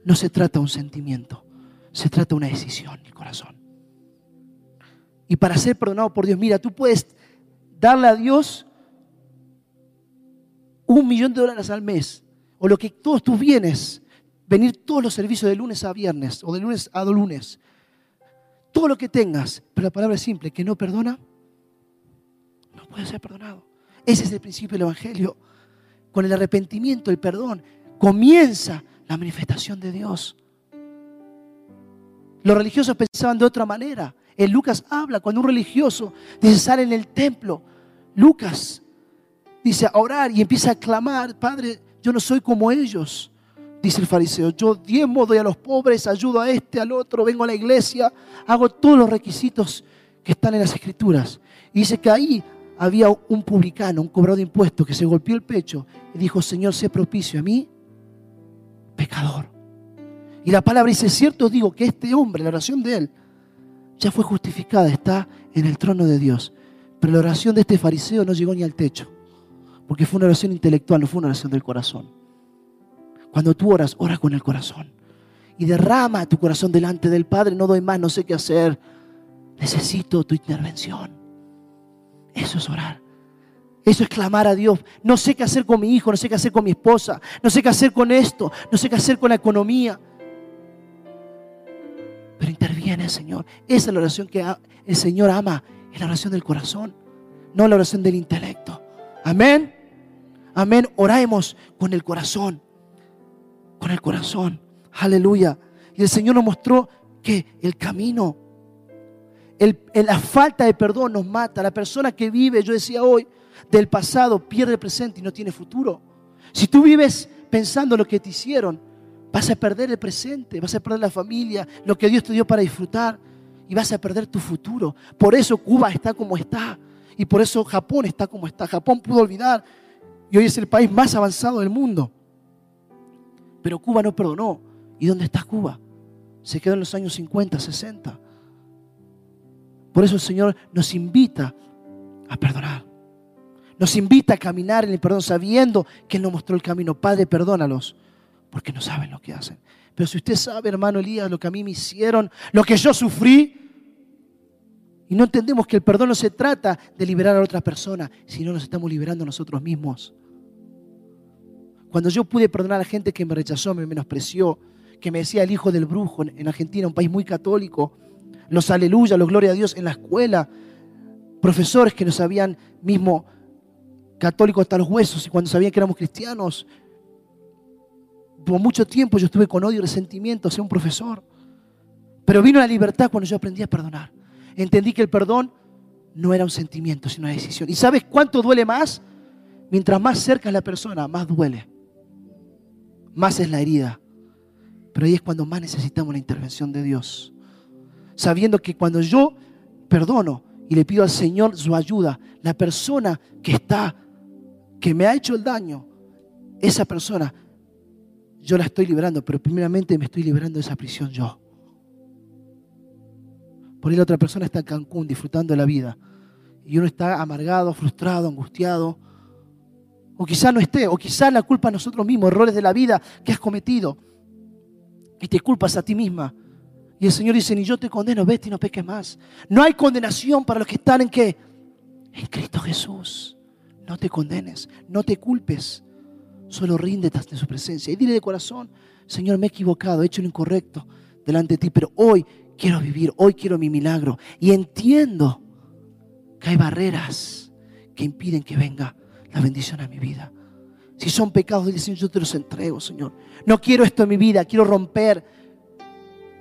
no se trata de un sentimiento, se trata de una decisión el corazón. Y para ser perdonado por Dios, mira, tú puedes darle a Dios un millón de dólares al mes, o lo que todos tus bienes, venir todos los servicios de lunes a viernes, o de lunes a lunes, todo lo que tengas, pero la palabra es simple, que no perdona, no puede ser perdonado. Ese es el principio del Evangelio. Con el arrepentimiento, el perdón, comienza la manifestación de Dios. Los religiosos pensaban de otra manera. En Lucas habla cuando un religioso dice sale en el templo. Lucas dice a orar y empieza a clamar, Padre, yo no soy como ellos. Dice el fariseo, yo diezmo, doy a los pobres, ayudo a este, al otro, vengo a la iglesia, hago todos los requisitos que están en las escrituras. Y dice que ahí había un publicano, un cobrador de impuestos, que se golpeó el pecho y dijo, Señor, sé propicio a mí, pecador. Y la palabra dice, cierto digo que este hombre, la oración de él, ya fue justificada, está en el trono de Dios. Pero la oración de este fariseo no llegó ni al techo, porque fue una oración intelectual, no fue una oración del corazón. Cuando tú oras, ora con el corazón. Y derrama tu corazón delante del Padre, no doy más, no sé qué hacer. Necesito tu intervención. Eso es orar. Eso es clamar a Dios. No sé qué hacer con mi hijo, no sé qué hacer con mi esposa, no sé qué hacer con esto, no sé qué hacer con la economía. Pero interviene el Señor. Esa es la oración que el Señor ama. Es la oración del corazón, no la oración del intelecto. Amén. Amén. Oremos con el corazón. Con el corazón. Aleluya. Y el Señor nos mostró que el camino, la falta de perdón nos mata. La persona que vive, yo decía hoy, del pasado pierde el presente y no tiene futuro. Si tú vives pensando lo que te hicieron, Vas a perder el presente, vas a perder la familia, lo que Dios te dio para disfrutar y vas a perder tu futuro. Por eso Cuba está como está y por eso Japón está como está. Japón pudo olvidar y hoy es el país más avanzado del mundo. Pero Cuba no perdonó. ¿Y dónde está Cuba? Se quedó en los años 50, 60. Por eso el Señor nos invita a perdonar. Nos invita a caminar en el perdón sabiendo que Él nos mostró el camino. Padre, perdónalos porque no saben lo que hacen. Pero si usted sabe, hermano Elías, lo que a mí me hicieron, lo que yo sufrí, y no entendemos que el perdón no se trata de liberar a otra persona, sino nos estamos liberando a nosotros mismos. Cuando yo pude perdonar a la gente que me rechazó, me menospreció, que me decía el hijo del brujo en Argentina, un país muy católico, los aleluya, los gloria a Dios en la escuela, profesores que nos habían mismo católicos hasta los huesos y cuando sabían que éramos cristianos, por mucho tiempo yo estuve con odio y resentimiento hacia un profesor. Pero vino la libertad cuando yo aprendí a perdonar. Entendí que el perdón no era un sentimiento, sino una decisión. ¿Y sabes cuánto duele más? Mientras más cerca es la persona, más duele. Más es la herida. Pero ahí es cuando más necesitamos la intervención de Dios. Sabiendo que cuando yo perdono y le pido al Señor su ayuda, la persona que está, que me ha hecho el daño, esa persona yo la estoy liberando, pero primeramente me estoy liberando de esa prisión yo. Por ahí la otra persona está en Cancún disfrutando de la vida. Y uno está amargado, frustrado, angustiado. O quizás no esté, o quizás la culpa a nosotros mismos, errores de la vida que has cometido. Y te culpas a ti misma. Y el Señor dice, ni yo te condeno, vete y no peques más. No hay condenación para los que están en qué? En Cristo Jesús. No te condenes, no te culpes. Solo ríndete ante su presencia y dile de corazón, Señor, me he equivocado, he hecho lo incorrecto delante de ti, pero hoy quiero vivir, hoy quiero mi milagro. Y entiendo que hay barreras que impiden que venga la bendición a mi vida. Si son pecados, dile, Señor, yo te los entrego, Señor. No quiero esto en mi vida, quiero romper.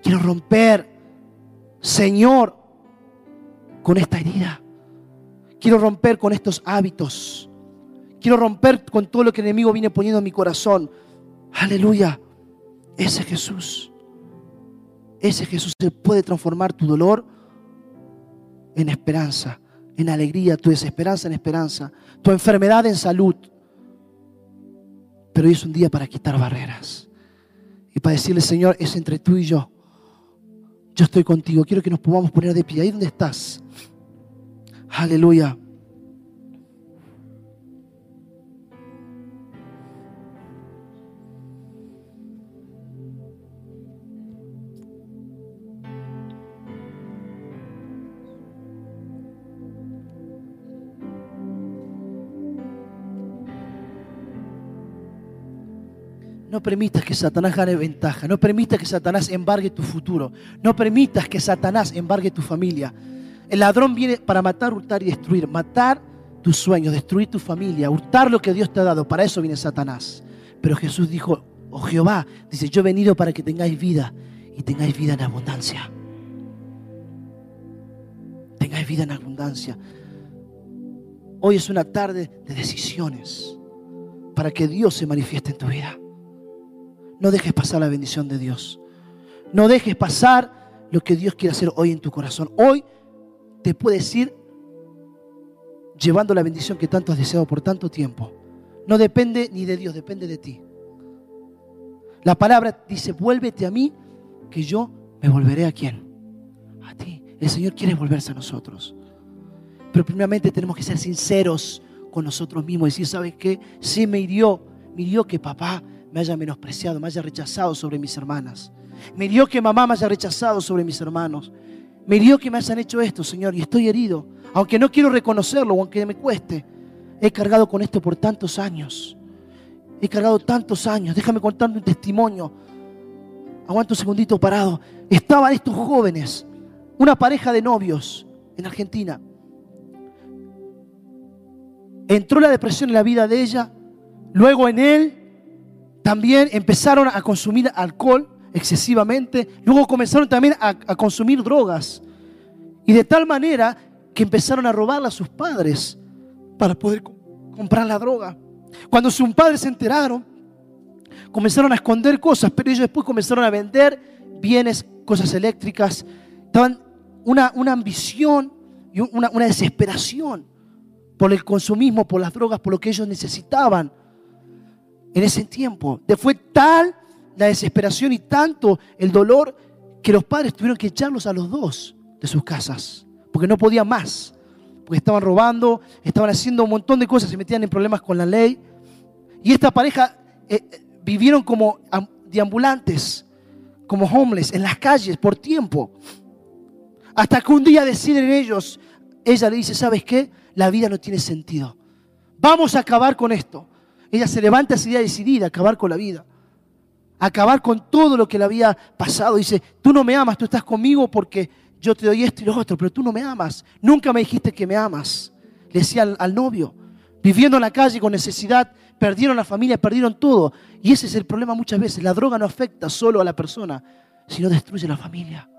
Quiero romper, Señor, con esta herida. Quiero romper con estos hábitos. Quiero romper con todo lo que el enemigo viene poniendo en mi corazón. Aleluya. Ese Jesús. Ese Jesús se puede transformar tu dolor en esperanza, en alegría, tu desesperanza en esperanza, tu enfermedad en salud. Pero hoy es un día para quitar barreras y para decirle, Señor, es entre tú y yo. Yo estoy contigo. Quiero que nos podamos poner de pie. Ahí donde estás. Aleluya. No permitas que Satanás gane ventaja. No permitas que Satanás embargue tu futuro. No permitas que Satanás embargue tu familia. El ladrón viene para matar, hurtar y destruir. Matar tus sueños, destruir tu familia, hurtar lo que Dios te ha dado. Para eso viene Satanás. Pero Jesús dijo, oh Jehová, dice, yo he venido para que tengáis vida y tengáis vida en abundancia. Tengáis vida en abundancia. Hoy es una tarde de decisiones para que Dios se manifieste en tu vida. No dejes pasar la bendición de Dios. No dejes pasar lo que Dios quiere hacer hoy en tu corazón. Hoy te puedes ir llevando la bendición que tanto has deseado por tanto tiempo. No depende ni de Dios, depende de ti. La palabra dice, vuélvete a mí, que yo me volveré a quién? A ti. El Señor quiere volverse a nosotros. Pero primeramente tenemos que ser sinceros con nosotros mismos decir, ¿sabes qué? Sí me hirió, me hirió que papá me haya menospreciado, me haya rechazado sobre mis hermanas. Me dio que mamá me haya rechazado sobre mis hermanos. Me dio que me hayan hecho esto, Señor, y estoy herido. Aunque no quiero reconocerlo, aunque me cueste, he cargado con esto por tantos años. He cargado tantos años. Déjame contarte un testimonio. Aguanta un segundito parado. Estaban estos jóvenes, una pareja de novios en Argentina. Entró la depresión en la vida de ella, luego en él, también empezaron a consumir alcohol excesivamente, luego comenzaron también a, consumir drogas. Y de tal manera que empezaron a robarle a sus padres para poder comprar la droga. Cuando sus padres se enteraron, comenzaron a esconder cosas, pero ellos después comenzaron a vender bienes, cosas eléctricas. Estaban una, una ambición y una, una desesperación por el consumismo, por las drogas, por lo que ellos necesitaban en ese tiempo. Fue tal la desesperación y tanto el dolor que los padres tuvieron que echarlos a los dos de sus casas, porque no podían más, porque estaban robando, estaban haciendo un montón de cosas, se metían en problemas con la ley. Y esta pareja eh, eh, vivieron como deambulantes, como homeless, en las calles por tiempo. Hasta que un día deciden ellos, ella le dice, ¿sabes qué? La vida no tiene sentido. Vamos a acabar con esto. Ella se levanta ese día decidida a acabar con la vida. acabar con todo lo que le había pasado. Dice, tú no me amas, tú estás conmigo porque yo te doy esto y lo otro, pero tú no me amas. Nunca me dijiste que me amas. Le decía al, al novio, viviendo en la calle con necesidad, perdieron la familia, perdieron todo. Y ese es el problema muchas veces. La droga no afecta solo a la persona, sino destruye la familia.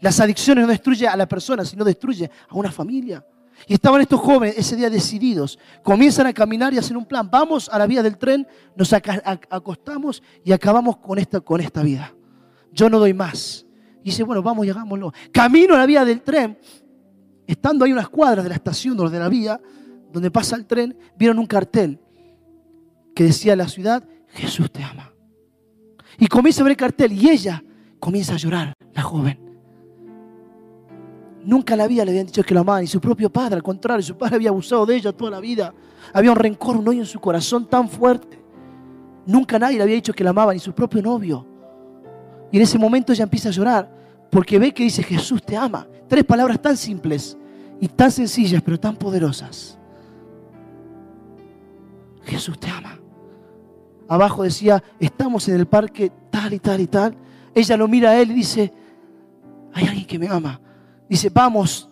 Las adicciones no destruyen a la persona, sino destruye a una familia. Y estaban estos jóvenes ese día decididos. Comienzan a caminar y hacen un plan. Vamos a la vía del tren, nos acostamos y acabamos con esta, con esta vida. Yo no doy más. Y dice, bueno, vamos y hagámoslo. Camino a la vía del tren, estando ahí unas cuadras de la estación o de la vía, donde pasa el tren, vieron un cartel que decía la ciudad, Jesús te ama. Y comienza a ver el cartel y ella comienza a llorar, la joven. Nunca la vida le habían dicho que la amaban, y su propio padre, al contrario, su padre había abusado de ella toda la vida. Había un rencor, un odio en su corazón tan fuerte. Nunca nadie le había dicho que la amaba, ni su propio novio. Y en ese momento ella empieza a llorar, porque ve que dice, Jesús te ama. Tres palabras tan simples y tan sencillas, pero tan poderosas. Jesús te ama. Abajo decía, estamos en el parque tal y tal y tal. Ella lo mira a él y dice, hay alguien que me ama. Dice, vamos,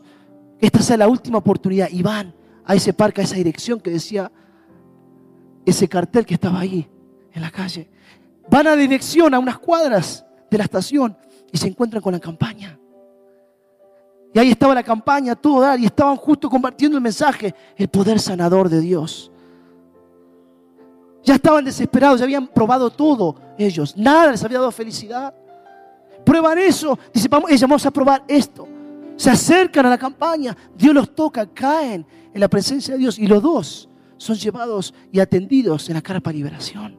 esta es la última oportunidad. Y van a ese parque, a esa dirección que decía ese cartel que estaba ahí, en la calle. Van a dirección, a unas cuadras de la estación y se encuentran con la campaña. Y ahí estaba la campaña, todo y estaban justo compartiendo el mensaje, el poder sanador de Dios. Ya estaban desesperados, ya habían probado todo ellos. Nada les había dado felicidad. Prueban eso. Dice, vamos, ella, vamos a probar esto. Se acercan a la campaña. Dios los toca, caen en la presencia de Dios. Y los dos son llevados y atendidos en la carpa liberación.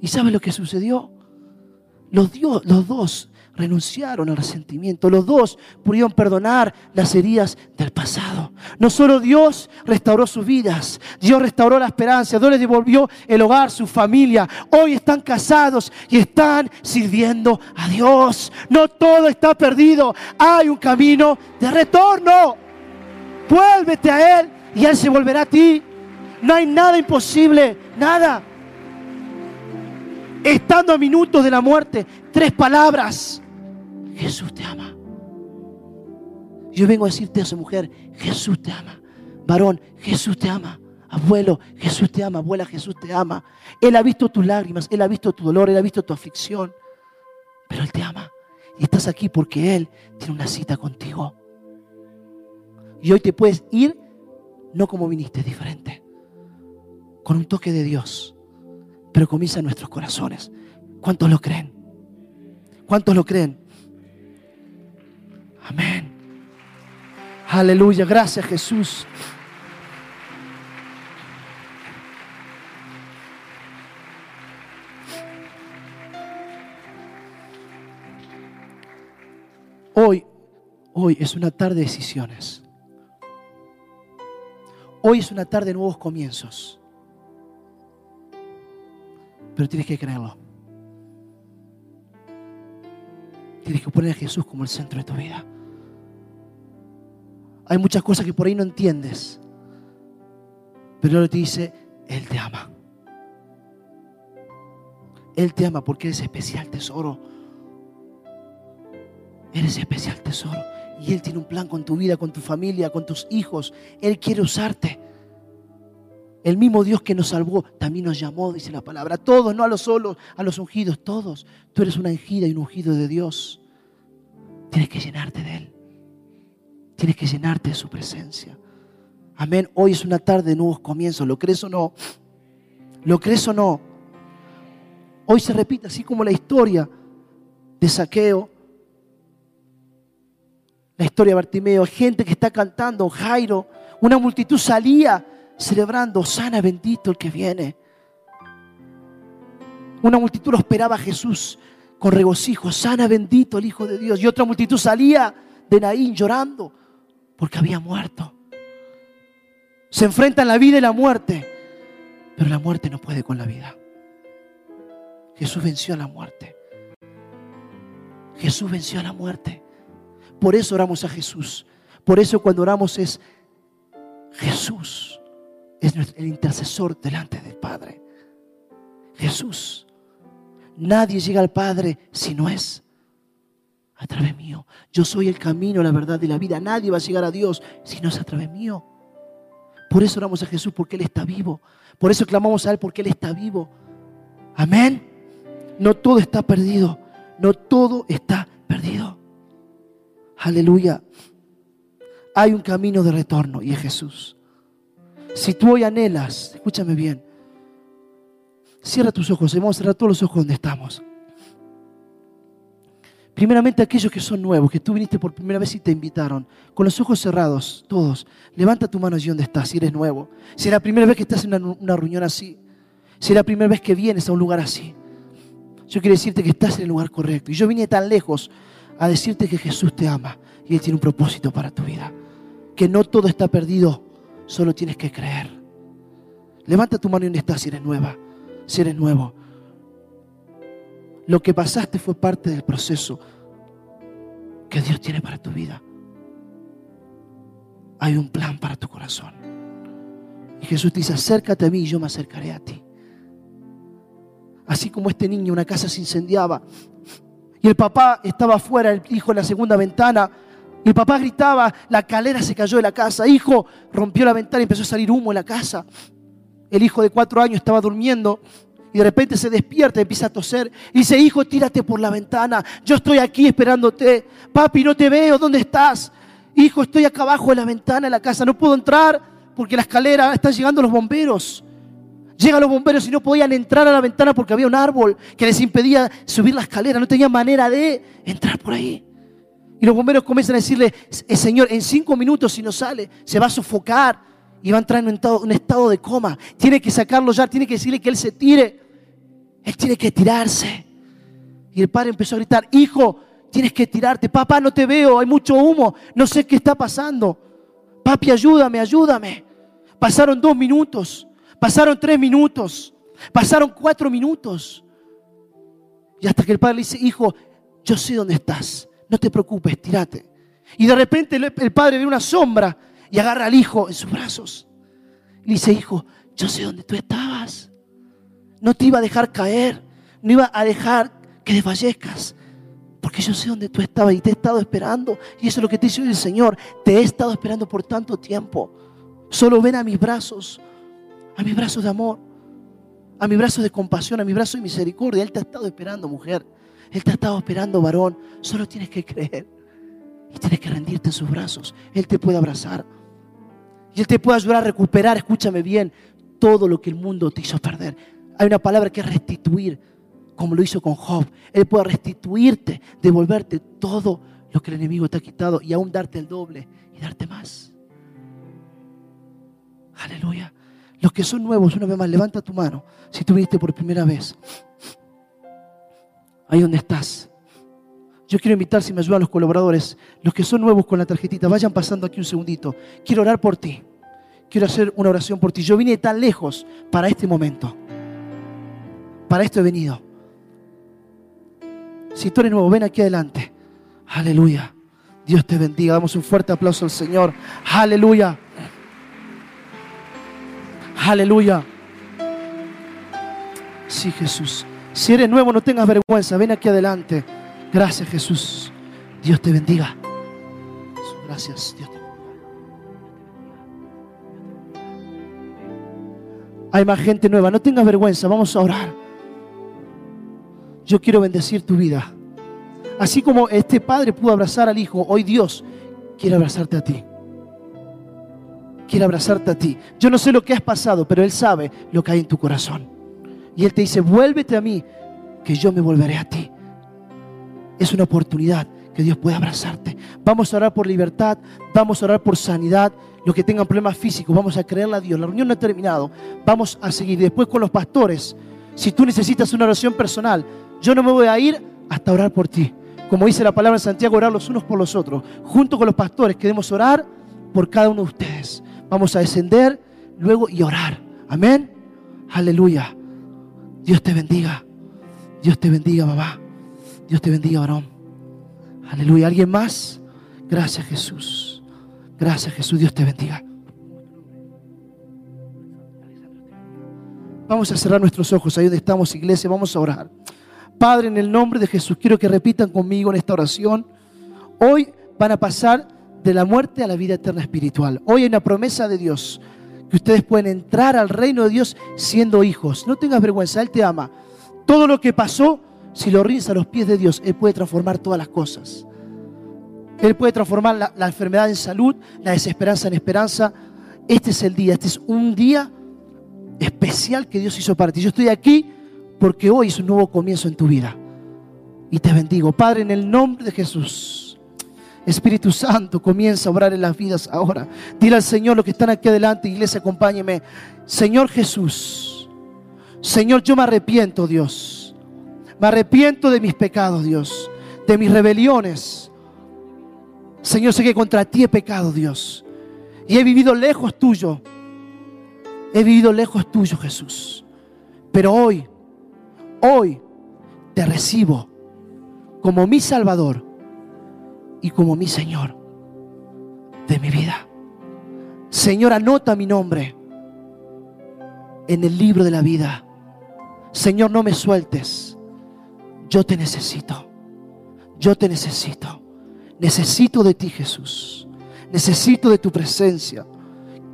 ¿Y sabe lo que sucedió? Los, los dos renunciaron al resentimiento. Los dos pudieron perdonar las heridas del pasado. No solo Dios restauró sus vidas, Dios restauró la esperanza, Dios les devolvió el hogar, su familia. Hoy están casados y están sirviendo a Dios. No todo está perdido. Hay un camino de retorno. Vuélvete a Él y Él se volverá a ti. No hay nada imposible, nada. Estando a minutos de la muerte, tres palabras Jesús te ama. Yo vengo a decirte a esa mujer, Jesús te ama. Varón, Jesús te ama. Abuelo, Jesús te ama. Abuela, Jesús te ama. Él ha visto tus lágrimas, Él ha visto tu dolor, Él ha visto tu aflicción. Pero Él te ama. Y estás aquí porque Él tiene una cita contigo. Y hoy te puedes ir no como viniste, diferente. Con un toque de Dios. Pero comienza en nuestros corazones. ¿Cuántos lo creen? ¿Cuántos lo creen? Amén. Aleluya. Gracias Jesús. Hoy, hoy es una tarde de decisiones. Hoy es una tarde de nuevos comienzos. Pero tienes que creerlo. Tienes que poner a Jesús como el centro de tu vida. Hay muchas cosas que por ahí no entiendes. Pero Él te dice, Él te ama. Él te ama porque eres especial tesoro. Eres especial tesoro. Y Él tiene un plan con tu vida, con tu familia, con tus hijos. Él quiere usarte. El mismo Dios que nos salvó también nos llamó, dice la palabra. Todos, no a los solos, a los ungidos, todos. Tú eres una ungida y un ungido de Dios. Tienes que llenarte de Él. Tienes que llenarte de su presencia. Amén. Hoy es una tarde de nuevos comienzos. ¿Lo crees o no? ¿Lo crees o no? Hoy se repite así como la historia de saqueo. La historia de Bartimeo. Gente que está cantando. Jairo. Una multitud salía celebrando. Sana bendito el que viene. Una multitud lo esperaba a Jesús con regocijo. Sana bendito el Hijo de Dios. Y otra multitud salía de Naín llorando porque había muerto. Se enfrentan la vida y la muerte, pero la muerte no puede con la vida. Jesús venció a la muerte. Jesús venció a la muerte. Por eso oramos a Jesús. Por eso cuando oramos es Jesús. Es el intercesor delante del Padre. Jesús. Nadie llega al Padre si no es a través mío. Yo soy el camino, la verdad y la vida. Nadie va a llegar a Dios si no es a través mío. Por eso oramos a Jesús porque Él está vivo. Por eso clamamos a Él porque Él está vivo. Amén. No todo está perdido. No todo está perdido. Aleluya. Hay un camino de retorno y es Jesús. Si tú hoy anhelas, escúchame bien, cierra tus ojos, vamos a cerrar todos los ojos donde estamos. Primeramente aquellos que son nuevos, que tú viniste por primera vez y te invitaron, con los ojos cerrados, todos. Levanta tu mano allí donde estás, si eres nuevo. Si es la primera vez que estás en una, reunión así. Si es la primera vez que vienes a un lugar así. Yo quiero decirte que estás en el lugar correcto. Y yo vine tan lejos a decirte que Jesús te ama y Él tiene un propósito para tu vida. Que no todo está perdido, solo tienes que creer. Levanta tu mano donde estás si eres nueva, si eres nuevo. Lo que pasaste fue parte del proceso que Dios tiene para tu vida. Hay un plan para tu corazón. Y Jesús te dice, acércate a mí y yo me acercaré a ti. Así como este niño, una casa se incendiaba y el papá estaba afuera, el hijo en la segunda ventana. Y el papá gritaba, la calera se cayó de la casa. Hijo, rompió la ventana y empezó a salir humo en la casa. el hijo de cuatro años estaba durmiendo y de repente se despierta empieza a toser. Y dice, hijo, tírate por la ventana. Yo estoy aquí esperándote. Papi, no te veo. ¿Dónde estás? Hijo, estoy acá abajo de la ventana de la casa. No puedo entrar porque la escalera están llegando los bomberos. Llegan los bomberos y no podían entrar a la ventana porque había un árbol que les impedía subir la escalera. No tenían manera de entrar por ahí. Y los bomberos comienzan a decirle, eh, Señor, en cinco minutos si no sale, se va a sofocar y va a entrar en un estado de coma. Tiene que sacarlo ya, tiene que decirle que él se tire. Él tiene que tirarse. Y el padre empezó a gritar, hijo, tienes que tirarte. Papá, no te veo, hay mucho humo, no sé qué está pasando. Papi, ayúdame, ayúdame. Pasaron dos minutos, pasaron tres minutos, pasaron cuatro minutos. Y hasta que el padre le dice, hijo, yo sé dónde estás, no te preocupes, tírate. Y de repente el padre ve una sombra y agarra al hijo en sus brazos. Y dice, hijo, yo sé dónde tú estabas. No te iba a dejar caer, no iba a dejar que desfallezcas. Porque yo sé dónde tú estabas y te he estado esperando. Y eso es lo que te dice el Señor. Te he estado esperando por tanto tiempo. Solo ven a mis brazos, a mis brazos de amor, a mis brazos de compasión, a mis brazos de misericordia. Él te ha estado esperando, mujer. Él te ha estado esperando, varón. Solo tienes que creer. Y tienes que rendirte en sus brazos. Él te puede abrazar. Y Él te puede ayudar a recuperar, escúchame bien, todo lo que el mundo te hizo perder. Hay una palabra que es restituir, como lo hizo con Job. Él puede restituirte, devolverte todo lo que el enemigo te ha quitado y aún darte el doble y darte más. Aleluya. Los que son nuevos, una vez más, levanta tu mano. Si tú viniste por primera vez, ahí donde estás. Yo quiero invitar, si me ayudan los colaboradores, los que son nuevos con la tarjetita, vayan pasando aquí un segundito. Quiero orar por ti. Quiero hacer una oración por ti. Yo vine tan lejos para este momento. Para esto he venido. Si tú eres nuevo, ven aquí adelante. Aleluya. Dios te bendiga. Damos un fuerte aplauso al Señor. Aleluya. Aleluya. Sí, Jesús. Si eres nuevo, no tengas vergüenza. Ven aquí adelante. Gracias Jesús. Dios te bendiga. Gracias. Dios te bendiga. Hay más gente nueva. No tengas vergüenza. Vamos a orar. Yo quiero bendecir tu vida. Así como este padre pudo abrazar al hijo, hoy Dios quiere abrazarte a ti. Quiere abrazarte a ti. Yo no sé lo que has pasado, pero Él sabe lo que hay en tu corazón. Y Él te dice, vuélvete a mí, que yo me volveré a ti es una oportunidad que Dios puede abrazarte. Vamos a orar por libertad, vamos a orar por sanidad. Los que tengan problemas físicos, vamos a creerle a Dios. La reunión no ha terminado. Vamos a seguir. Después con los pastores, si tú necesitas una oración personal, yo no me voy a ir hasta orar por ti. Como dice la palabra en Santiago, orar los unos por los otros. Junto con los pastores queremos orar por cada uno de ustedes. Vamos a descender luego y orar. Amén. Aleluya. Dios te bendiga. Dios te bendiga, mamá. Dios te bendiga, varón. Aleluya. ¿Alguien más? Gracias, Jesús. Gracias, Jesús. Dios te bendiga. Vamos a cerrar nuestros ojos ahí donde estamos, iglesia. Vamos a orar. Padre, en el nombre de Jesús, quiero que repitan conmigo en esta oración. Hoy van a pasar de la muerte a la vida eterna espiritual. Hoy hay una promesa de Dios que ustedes pueden entrar al reino de Dios siendo hijos. No tengas vergüenza, Él te ama. Todo lo que pasó si lo rindes a los pies de Dios, Él puede transformar todas las cosas. Él puede transformar la, enfermedad en salud, la desesperanza en esperanza. Este es el día, este es un día especial que Dios hizo para ti. Yo estoy aquí porque hoy es un nuevo comienzo en tu vida. Y te bendigo. Padre, en el nombre de Jesús. Espíritu Santo, comienza a obrar en las vidas ahora. Dile al Señor lo que están aquí adelante, iglesia, acompáñeme. Señor Jesús, Señor, yo me arrepiento, Dios me arrepiento de mis pecados, Dios, de mis rebeliones. Señor, sé que contra ti he pecado, Dios. Y he vivido lejos tuyo. He vivido lejos tuyo, Jesús. Pero hoy, hoy te recibo como mi Salvador y como mi Señor de mi vida. Señor, anota mi nombre en el libro de la vida. Señor, no me sueltes yo te necesito. Yo te necesito. Necesito de ti, Jesús. Necesito de tu presencia.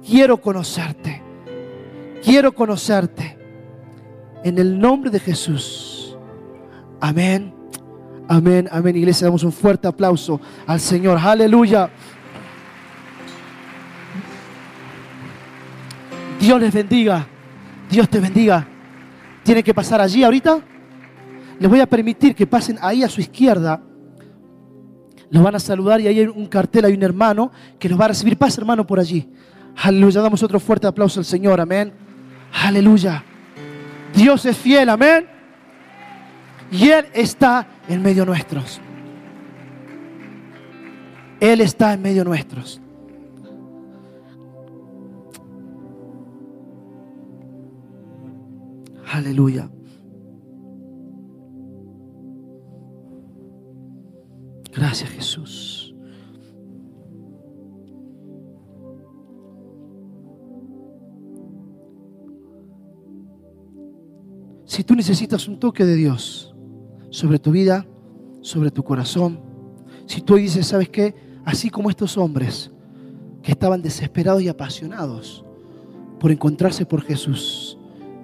Quiero conocerte. Quiero conocerte. En el nombre de Jesús. Amén. Amén, amén. Iglesia, damos un fuerte aplauso al Señor. Aleluya. Dios les bendiga. Dios te bendiga. Tiene que pasar allí ahorita. Les voy a permitir que pasen ahí a su izquierda. Los van a saludar y ahí hay un cartel, hay un hermano que los va a recibir. Pasa hermano por allí. Aleluya. Damos otro fuerte aplauso al Señor. Amén. Aleluya. Dios es fiel. Amén. Y Él está en medio nuestros. Él está en medio nuestros. Aleluya. Gracias Jesús. Si tú necesitas un toque de Dios sobre tu vida, sobre tu corazón, si tú dices, ¿sabes qué? Así como estos hombres que estaban desesperados y apasionados por encontrarse por Jesús,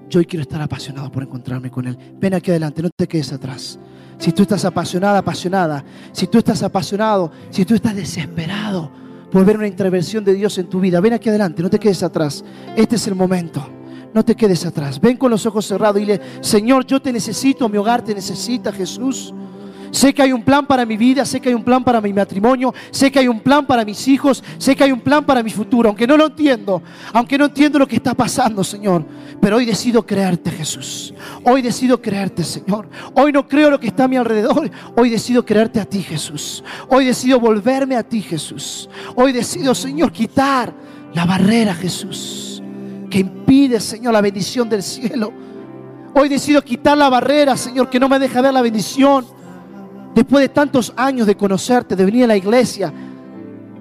yo hoy quiero estar apasionado por encontrarme con Él. Ven aquí adelante, no te quedes atrás. Si tú estás apasionada, apasionada, si tú estás apasionado, si tú estás desesperado por ver una intervención de Dios en tu vida, ven aquí adelante, no te quedes atrás. Este es el momento. No te quedes atrás. Ven con los ojos cerrados y dile, Señor, yo te necesito, mi hogar te necesita, Jesús. Sé que hay un plan para mi vida, sé que hay un plan para mi matrimonio, sé que hay un plan para mis hijos, sé que hay un plan para mi futuro, aunque no lo entiendo, aunque no entiendo lo que está pasando, Señor. Pero hoy decido creerte, Jesús. Hoy decido creerte, Señor. Hoy no creo lo que está a mi alrededor, hoy decido creerte a ti, Jesús. Hoy decido volverme a ti, Jesús. Hoy decido, Señor, quitar la barrera, Jesús, que impide, Señor, la bendición del cielo. Hoy decido quitar la barrera, Señor, que no me deja ver la bendición después de tantos años de conocerte, de venir a la iglesia,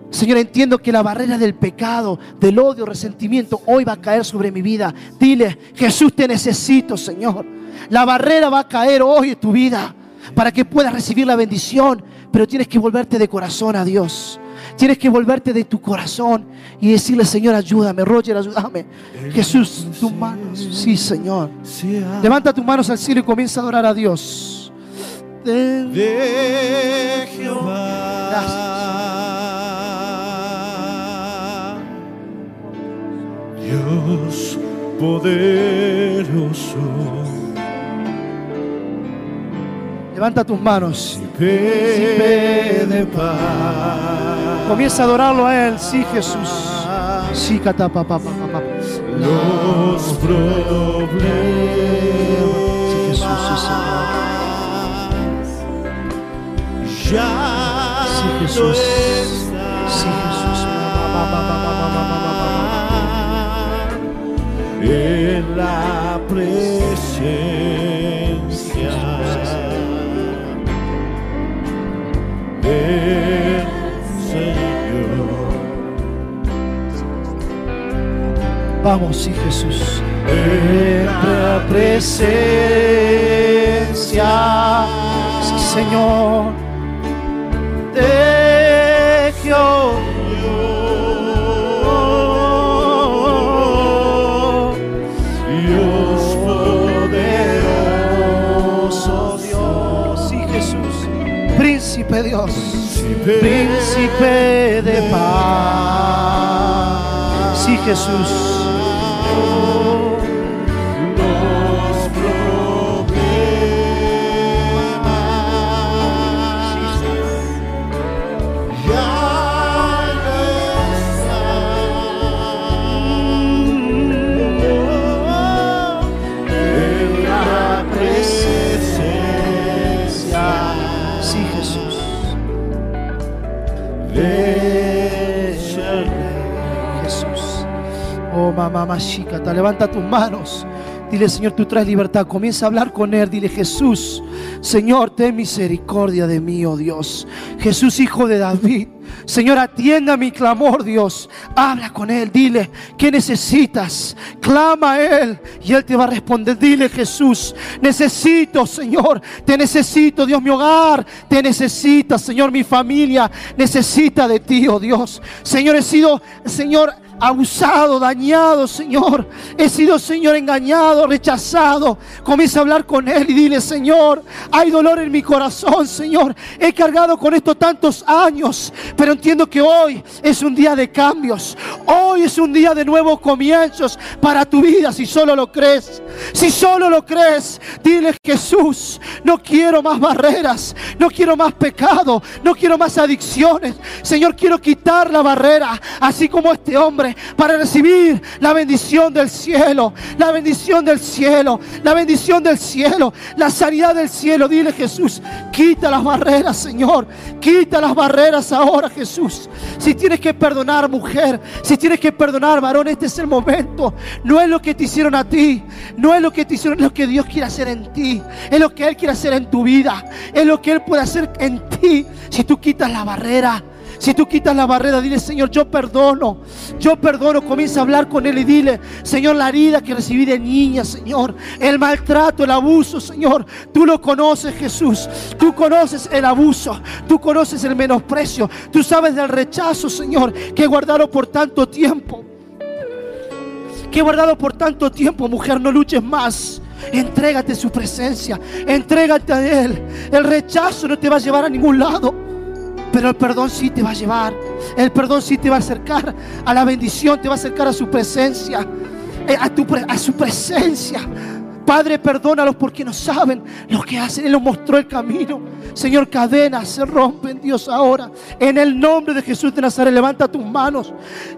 Señor, entiendo que la barrera del pecado, del odio, resentimiento, hoy va a caer sobre mi vida. Dile, Jesús, te necesito, Señor. La barrera va a caer hoy en tu vida para que puedas recibir la bendición, pero tienes que volverte de corazón a Dios. Tienes que volverte de tu corazón y decirle, Señor, ayúdame, Roger, ayúdame. Jesús, tus manos. Sí, Señor. Levanta tus manos al cielo y comienza a adorar a Dios de Jehová. Dios poderoso. Levanta tus manos. de paz. Comienza a adorarlo a Él. Sí, Jesús. Sí, papá, papá, papá. Los problemas. Sí, Jesús, sí, Señor. Sí, Jesús. Sí, Jesús. En la presencia del Señor. Vamos, sí, Jesús. En la presencia, sí, Señor de Jehová. Príncipe Dios, príncipe, príncipe de paz, sí Jesús. Levanta tus manos. Dile, Señor, tú traes libertad. Comienza a hablar con Él. Dile, Jesús, Señor, ten misericordia de mí, oh Dios. Jesús, hijo de David. Señor, atienda mi clamor, Dios. Habla con Él. Dile, ¿qué necesitas? Clama a Él y Él te va a responder. Dile, Jesús, necesito, Señor. Te necesito, Dios, mi hogar. Te necesita, Señor, mi familia. Necesita de ti, oh Dios. Señor, he sido, Señor, abusado, dañado, Señor. He sido, Señor, engañado, rechazado. Comienza a hablar con Él y dile, Señor, hay dolor en mi corazón, Señor. He cargado con esto tantos años, pero entiendo que hoy es un día de cambios. Hoy es un día de nuevos comienzos para tu vida, si solo lo crees. Si solo lo crees, dile, Jesús, no quiero más barreras, no quiero más pecado, no quiero más adicciones. Señor, quiero quitar la barrera, así como este hombre para recibir la bendición del cielo, la bendición del cielo, la bendición del cielo, la sanidad del cielo. Dile Jesús, quita las barreras, Señor, quita las barreras ahora, Jesús. Si tienes que perdonar, mujer, si tienes que perdonar, varón, este es el momento. No es lo que te hicieron a ti, no es lo que te hicieron, es lo que Dios quiere hacer en ti, es lo que Él quiere hacer en tu vida, es lo que Él puede hacer en ti si tú quitas la barrera. Si tú quitas la barrera, dile, Señor, yo perdono. Yo perdono. Comienza a hablar con Él y dile, Señor, la herida que recibí de niña, Señor. El maltrato, el abuso, Señor. Tú lo conoces, Jesús. Tú conoces el abuso. Tú conoces el menosprecio. Tú sabes del rechazo, Señor, que he guardado por tanto tiempo. Que he guardado por tanto tiempo, mujer, no luches más. Entrégate su presencia. Entrégate a Él. El rechazo no te va a llevar a ningún lado. Pero el perdón sí te va a llevar. El perdón sí te va a acercar a la bendición, te va a acercar a su presencia. Eh, a, a su presencia. Padre, perdónalos porque no saben lo que hacen. Él nos mostró el camino. Señor, cadenas se rompen, Dios, ahora. En el nombre de Jesús de Nazaret, levanta tus manos.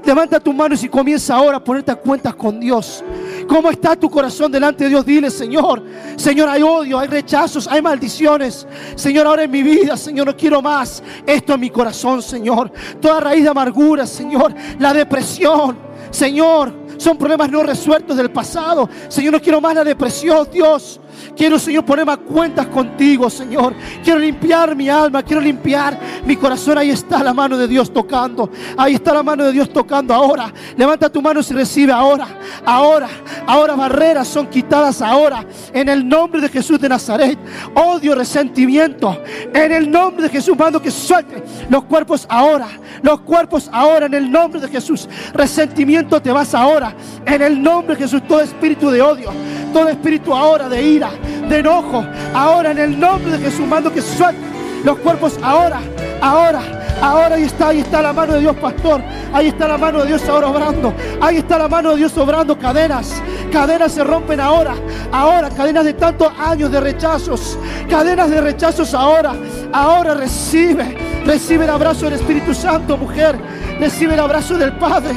Levanta tus manos y comienza ahora a ponerte a cuentas con Dios. ¿Cómo está tu corazón delante de Dios? Dile, Señor, Señor, hay odio, hay rechazos, hay maldiciones. Señor, ahora en mi vida, Señor, no quiero más esto en mi corazón, Señor. Toda raíz de amargura, Señor, la depresión, Señor, son problemas no resueltos del pasado. Señor, no quiero más la depresión, Dios. Quiero, Señor, ponerme a cuentas contigo, Señor. Quiero limpiar mi alma, quiero limpiar mi corazón. Ahí está la mano de Dios tocando. Ahí está la mano de Dios tocando ahora. Levanta tu mano y recibe ahora. Ahora, ahora barreras son quitadas ahora. En el nombre de Jesús de Nazaret. Odio, resentimiento. En el nombre de Jesús mando que suelte los cuerpos ahora. Los cuerpos ahora en el nombre de Jesús. Resentimiento te vas ahora. En el nombre de Jesús. Todo espíritu de odio. Todo espíritu ahora de ira de enojo. Ahora en el nombre de Jesús mando que suelte los cuerpos ahora, ahora. Ahora ahí está, ahí está la mano de Dios, pastor. Ahí está la mano de Dios ahora obrando. Ahí está la mano de Dios obrando. Cadenas, cadenas se rompen ahora. Ahora, cadenas de tantos años de rechazos. Cadenas de rechazos ahora. Ahora recibe, recibe el abrazo del Espíritu Santo, mujer. Recibe el abrazo del Padre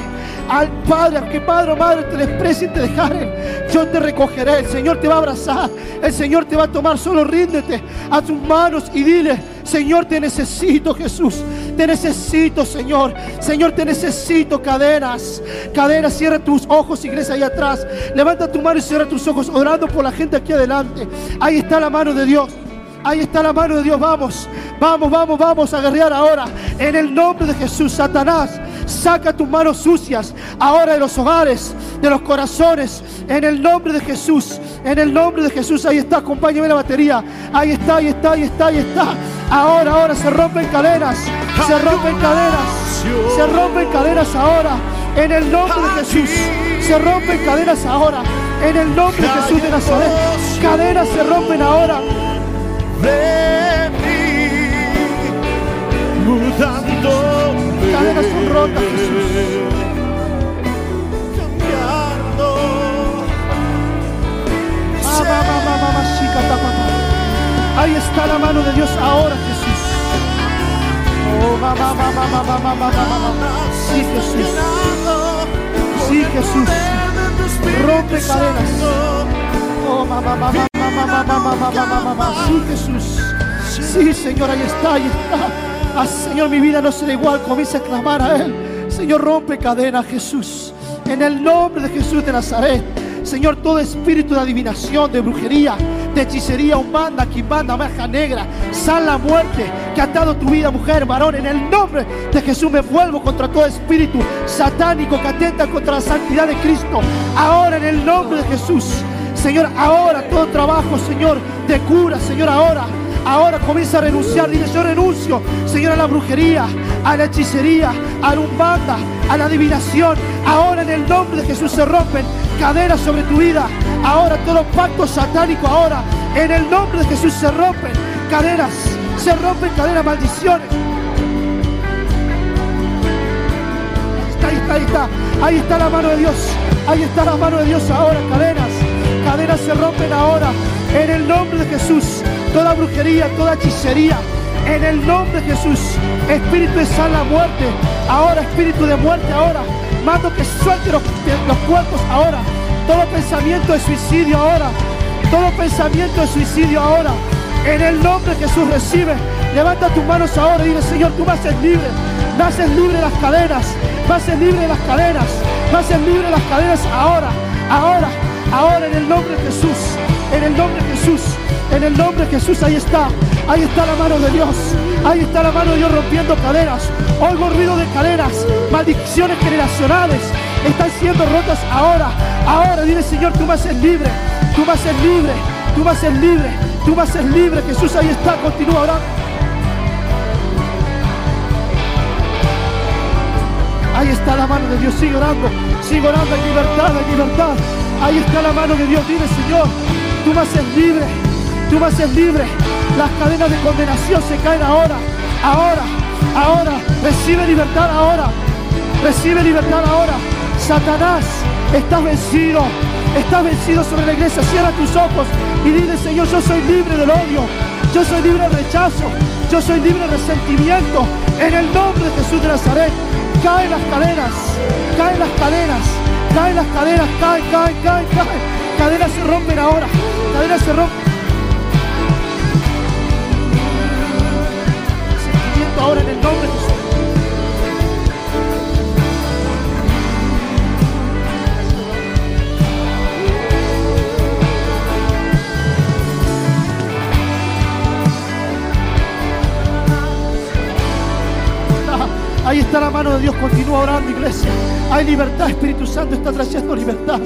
al Padre, que Padre o Madre te desprecien te dejaren, yo te recogeré. El Señor te va a abrazar, el Señor te va a tomar. Solo ríndete a tus manos y dile: Señor, te necesito, Jesús. Te necesito, Señor. Señor, te necesito. Cadenas, cadenas. Cierra tus ojos, iglesia, ahí atrás. Levanta tu mano y cierra tus ojos, orando por la gente aquí adelante. Ahí está la mano de Dios. Ahí está la mano de Dios. Vamos, vamos, vamos, vamos a guerrear ahora. En el nombre de Jesús, Satanás, saca tus manos sucias ahora de los hogares, de los corazones. En el nombre de Jesús, en el nombre de Jesús. Ahí está, acompáñame la batería. Ahí está, ahí está, ahí está, ahí está. Ahora, ahora se rompen cadenas. Se rompen cadenas. Se rompen cadenas ahora. En el nombre de Jesús. Se rompen cadenas ahora. En el nombre de Jesús de Nazaret. Cadenas se rompen ahora de mudando. Cadenas son rotas, Jesús. Cambiando. Ahí está la mano de Dios ahora, Jesús. Oh, mamá, mamá, mamá, mamá, mamá, mamá. Sí, Jesús. Sí, Jesús. Rompe cadenas. Oh, mamá, mamá, Sí, Jesús. Sí, Señor, ahí está, ahí está. Ah, Señor, mi vida no será igual. Comienza a clamar a Él. Señor, rompe cadenas, Jesús. En el nombre de Jesús de Nazaret. Señor, todo espíritu de adivinación, de brujería, de hechicería, humana, quimbanda, magia negra, sal la muerte que ha atado tu vida, mujer, varón. En el nombre de Jesús me vuelvo contra todo espíritu satánico que atenta contra la santidad de Cristo. Ahora en el nombre de Jesús. Señor, ahora todo trabajo, Señor, de cura, Señor, ahora. Ahora comienza a renunciar. Dile, yo renuncio, Señor, a la brujería, a la hechicería, a la umbanda, a la adivinación. Ahora en el nombre de Jesús se rompen cadenas sobre tu vida. Ahora todo pacto satánico, ahora en el nombre de Jesús se rompen cadenas. Se rompen cadenas, maldiciones. Ahí está, ahí está. Ahí está la mano de Dios. Ahí está la mano de Dios ahora. Cadenas. Cadenas se rompen ahora. En el nombre de Jesús. Toda brujería, toda hechicería. En el nombre de Jesús. Espíritu de sana muerte. Ahora, espíritu de muerte ahora. Mando que suelte los, cuerpos ahora. Todo pensamiento de suicidio ahora. Todo pensamiento de suicidio ahora. En el nombre de Jesús recibe. Levanta tus manos ahora y dile, Señor, tú me haces libre. Me haces libre las cadenas. Me haces libre de las cadenas. Me haces libre las cadenas ahora. Ahora. Ahora en el nombre de Jesús. En el nombre de Jesús. En el nombre de Jesús. Ahí está. Ahí está la mano de Dios. Ahí está la mano de Dios rompiendo cadenas. Oigo ruido de cadenas. Maldiciones generacionales. Están siendo rotas ahora. Ahora dile Señor, tú me haces libre. Tú me haces libre. Tú me haces libre. Tú me haces libre. Jesús ahí está. Continúa orando. Ahí está la mano de Dios. Sigue orando. Sigue orando. Hay libertad. Hay libertad. Ahí está la mano de Dios. Dile Señor, tú me haces libre. Tú me haces libre. Las cadenas de condenación se caen ahora. Ahora. Ahora. Recibe libertad ahora. Recibe libertad ahora. Satanás, estás vencido. Estás vencido sobre la iglesia. Cierra tus ojos y dile, Señor, yo soy libre del odio. Yo soy libre del rechazo. Yo soy libre del resentimiento. En el nombre de Jesús de Nazaret. Caen las cadenas. Caen las cadenas. Caen las cadenas. Caen, caen, caen, caen. Cadenas se rompen ahora. Cadenas se rompen. Sentimiento ahora en el nombre de Jesús. Ahí está la mano de Dios. Continúa orando, iglesia. Hay libertad. Espíritu Santo está trayendo libertad.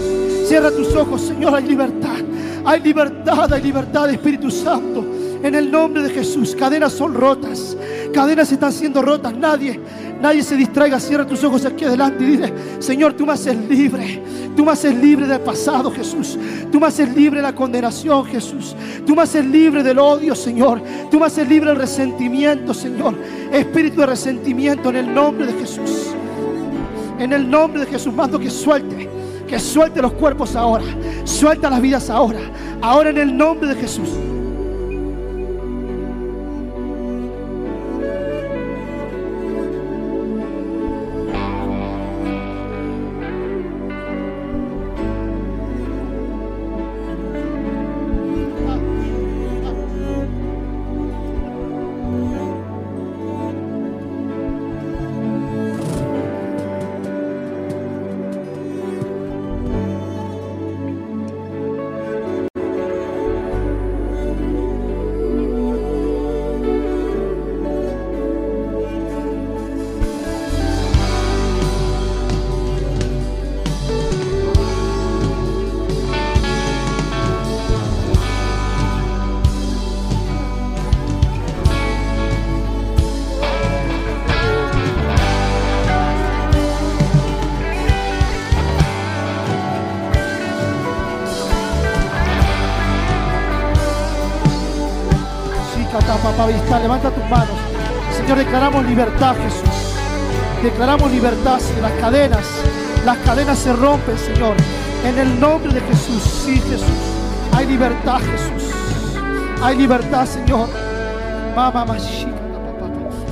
Cierra tus ojos, Señor. Hay libertad. Hay libertad. Hay libertad, Espíritu Santo. En el nombre de Jesús. Cadenas son rotas. Cadenas están siendo rotas. Nadie, nadie se distraiga. Cierra tus ojos aquí adelante y dile, Señor, tú me haces libre. Tú me haces libre del pasado, Jesús. Tú me haces libre de la condenación, Jesús. Tú me haces libre del odio, Señor. Tú me haces libre del resentimiento, Señor. Espíritu de resentimiento en el nombre de Jesús. En el nombre de Jesús mando que suelte. Que suelte los cuerpos ahora. Suelta las vidas ahora. Ahora en el nombre de Jesús. Levanta tus manos. Señor, declaramos libertad, Jesús. Declaramos libertad, Señor. Las cadenas, las cadenas se rompen, Señor. En el nombre de Jesús, sí, Jesús. Hay libertad, Jesús. Hay libertad, Señor. Mamá,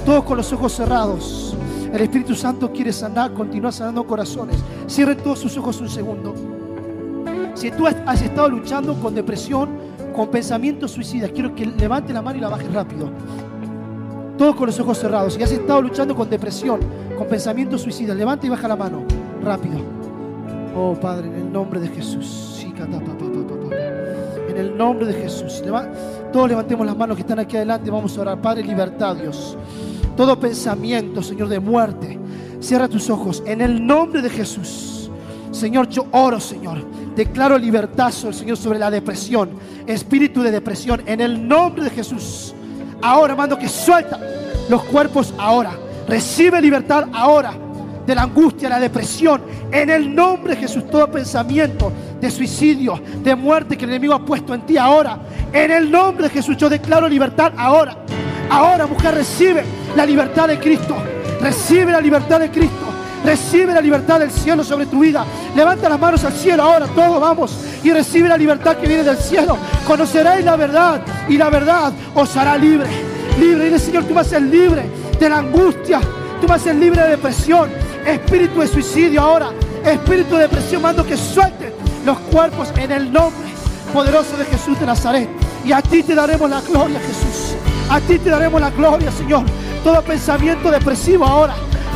Todos con los ojos cerrados. El Espíritu Santo quiere sanar, continúa sanando corazones. Cierren todos sus ojos un segundo. Si tú has estado luchando con depresión, con pensamientos suicidas, quiero que levante la mano y la baje rápido. Todos con los ojos cerrados. Si has estado luchando con depresión, con pensamientos suicidas, levanta y baja la mano. Rápido. Oh Padre, en el nombre de Jesús. En el nombre de Jesús. Todos levantemos las manos que están aquí adelante. Vamos a orar. Padre, libertad, Dios. Todo pensamiento, Señor, de muerte. Cierra tus ojos. En el nombre de Jesús. Señor, yo oro, Señor Declaro libertad, Señor, sobre la depresión. Espíritu de depresión. En el nombre de Jesús. Ahora mando que suelta los cuerpos ahora. Recibe libertad ahora de la angustia, la depresión. En el nombre de Jesús, todo pensamiento de suicidio, de muerte que el enemigo ha puesto en ti ahora. En el nombre de Jesús, yo declaro libertad ahora. Ahora, mujer, recibe la libertad de Cristo. Recibe la libertad de Cristo. Recibe la libertad del cielo sobre tu vida. Levanta las manos al cielo ahora, todos vamos. Y recibe la libertad que viene del cielo. Conoceréis la verdad y la verdad os hará libre. Libre. Dile, Señor, tú vas a ser libre de la angustia. Tú vas a ser libre de depresión. Espíritu de suicidio ahora. Espíritu de depresión. Mando que suelten los cuerpos en el nombre poderoso de Jesús de Nazaret. Y a ti te daremos la gloria, Jesús. A ti te daremos la gloria, Señor. Todo pensamiento depresivo ahora.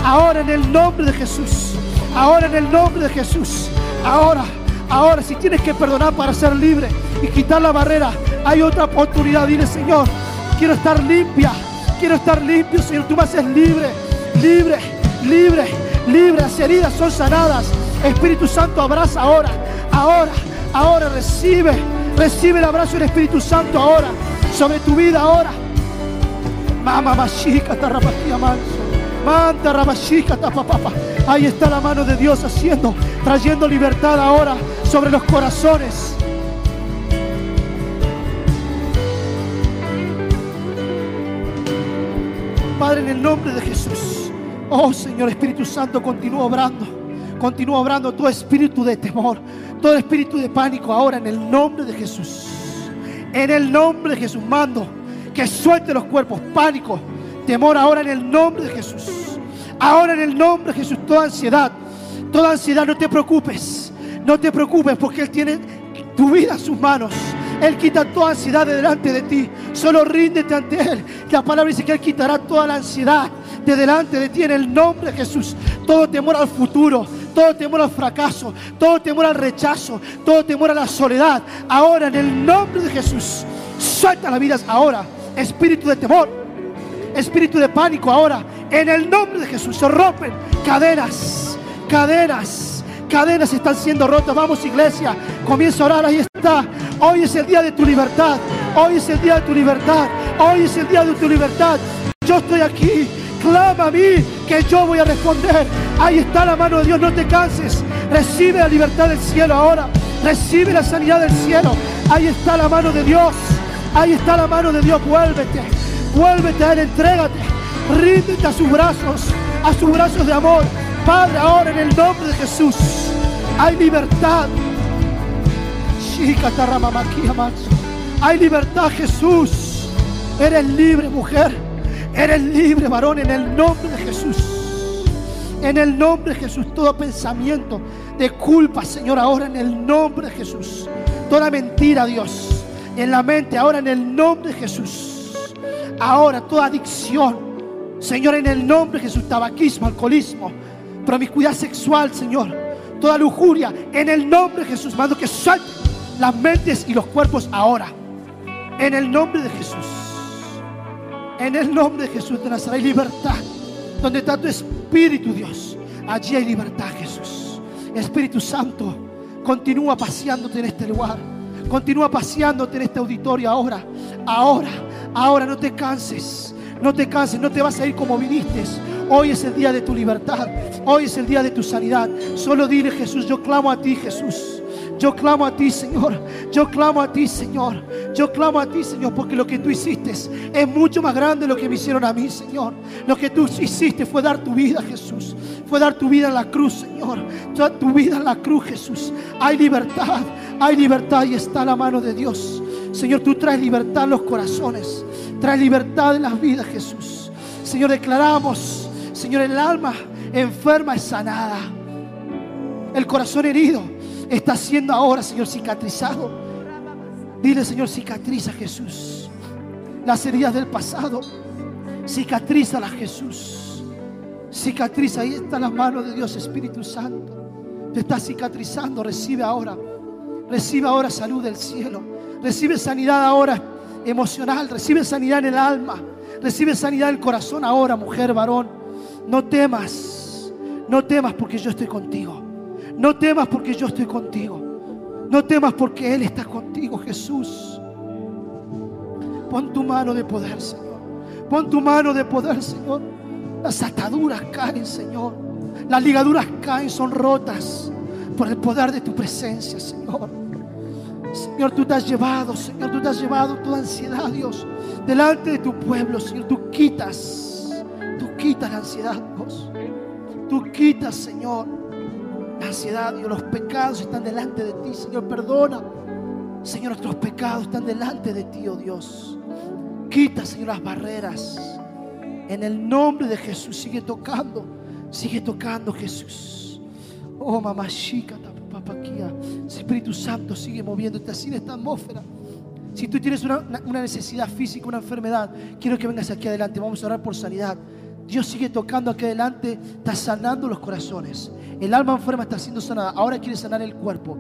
Ahora en el nombre de Jesús. Ahora en el nombre de Jesús. Ahora, ahora, si tienes que perdonar para ser libre y quitar la barrera, hay otra oportunidad. Dile, Señor, quiero estar limpia. Quiero estar limpio, Señor. Tú me haces libre, libre, libre, libre. Las heridas son sanadas. Espíritu Santo, abraza ahora, ahora, ahora. Recibe, recibe el abrazo del Espíritu Santo ahora, sobre tu vida ahora. Mama, machica, tarrapaquía, manso. Manta, rabashika, tapapapa. Ahí está la mano de Dios haciendo, trayendo libertad ahora sobre los corazones. Padre, en el nombre de Jesús. Oh Señor Espíritu Santo, continúa obrando. Continúa obrando todo espíritu de temor, todo espíritu de pánico ahora en el nombre de Jesús. En el nombre de Jesús mando que suelte los cuerpos, pánico, temor ahora en el nombre de Jesús. Ahora en el nombre de Jesús, toda ansiedad, toda ansiedad, no te preocupes, no te preocupes porque Él tiene tu vida en sus manos. Él quita toda ansiedad de delante de ti. Solo ríndete ante Él. La palabra dice que Él quitará toda la ansiedad de delante de ti en el nombre de Jesús. Todo temor al futuro, todo temor al fracaso, todo temor al rechazo, todo temor a la soledad. Ahora en el nombre de Jesús, suelta las vidas ahora. Espíritu de temor, espíritu de pánico ahora. En el nombre de Jesús se rompen cadenas, cadenas. Cadenas están siendo rotas. Vamos, iglesia. Comienza a orar. Ahí está. Hoy es el día de tu libertad. Hoy es el día de tu libertad. Hoy es el día de tu libertad. Yo estoy aquí. Clama a mí que yo voy a responder. Ahí está la mano de Dios. No te canses. Recibe la libertad del cielo ahora. Recibe la sanidad del cielo. Ahí está la mano de Dios. Ahí está la mano de Dios. Vuélvete. Vuélvete a Él. Entrégate. Ríndete a sus brazos. A sus brazos de amor. Padre, ahora en el nombre de Jesús hay libertad. Hay libertad, Jesús. Eres libre, mujer. Eres libre, varón, en el nombre de Jesús. En el nombre de Jesús, todo pensamiento de culpa, Señor, ahora en el nombre de Jesús. Toda mentira, Dios, en la mente, ahora en el nombre de Jesús. Ahora toda adicción, Señor, en el nombre de Jesús, tabaquismo, alcoholismo, promiscuidad sexual, Señor, toda lujuria, en el nombre de Jesús, mando que salten las mentes y los cuerpos ahora. En el nombre de Jesús. En el nombre de Jesús de Nazaret libertad. Donde está tu Espíritu, Dios, allí hay libertad, Jesús. Espíritu Santo, continúa paseándote en este lugar. Continúa paseándote en este auditorio ahora. Ahora, ahora no te canses. No te canses, no te vas a ir como viniste. Hoy es el día de tu libertad. Hoy es el día de tu sanidad. Solo dile, Jesús, yo clamo a ti, Jesús. Yo clamo a ti, Señor. Yo clamo a ti, Señor. Yo clamo a ti, Señor, porque lo que tú hiciste es mucho más grande de lo que me hicieron a mí, Señor. Lo que tú hiciste fue dar tu vida, Jesús. Fue dar tu vida en la cruz, Señor. Tu vida en la cruz, Jesús. Hay libertad. Hay libertad y está la mano de Dios. Señor, tú traes libertad en los corazones. Traes libertad en las vidas, Jesús. Señor, declaramos, Señor, el alma enferma es sanada. El corazón herido está siendo ahora, Señor, cicatrizado. Dile, Señor, cicatriza Jesús. Las heridas del pasado, cicatrízalas, Jesús. Cicatriza, ahí está la mano de Dios, Espíritu Santo. Te está cicatrizando, recibe ahora. Recibe ahora salud del cielo. Recibe sanidad ahora emocional. Recibe sanidad en el alma. Recibe sanidad en el corazón ahora, mujer, varón. No temas. No temas porque yo estoy contigo. No temas porque yo estoy contigo. No temas porque Él está contigo, Jesús. Pon tu mano de poder, Señor. Pon tu mano de poder, Señor. Las ataduras caen, Señor. Las ligaduras caen, son rotas por el poder de tu presencia, Señor. Señor, tú te has llevado, Señor, tú te has llevado toda ansiedad, Dios, delante de tu pueblo, Señor. Tú quitas, tú quitas la ansiedad, Dios. Tú quitas, Señor, la ansiedad, Dios. Los pecados están delante de ti, Señor. Perdona, Señor, nuestros pecados están delante de ti, oh Dios. Quita, Señor, las barreras. En el nombre de Jesús, sigue tocando, sigue tocando, Jesús. Oh, mamá chica, papaquía. Espíritu Santo sigue moviéndote así en esta atmósfera. Si tú tienes una, una necesidad física, una enfermedad, quiero que vengas aquí adelante. Vamos a orar por sanidad. Dios sigue tocando aquí adelante, está sanando los corazones. El alma enferma está siendo sanada. Ahora quiere sanar el cuerpo.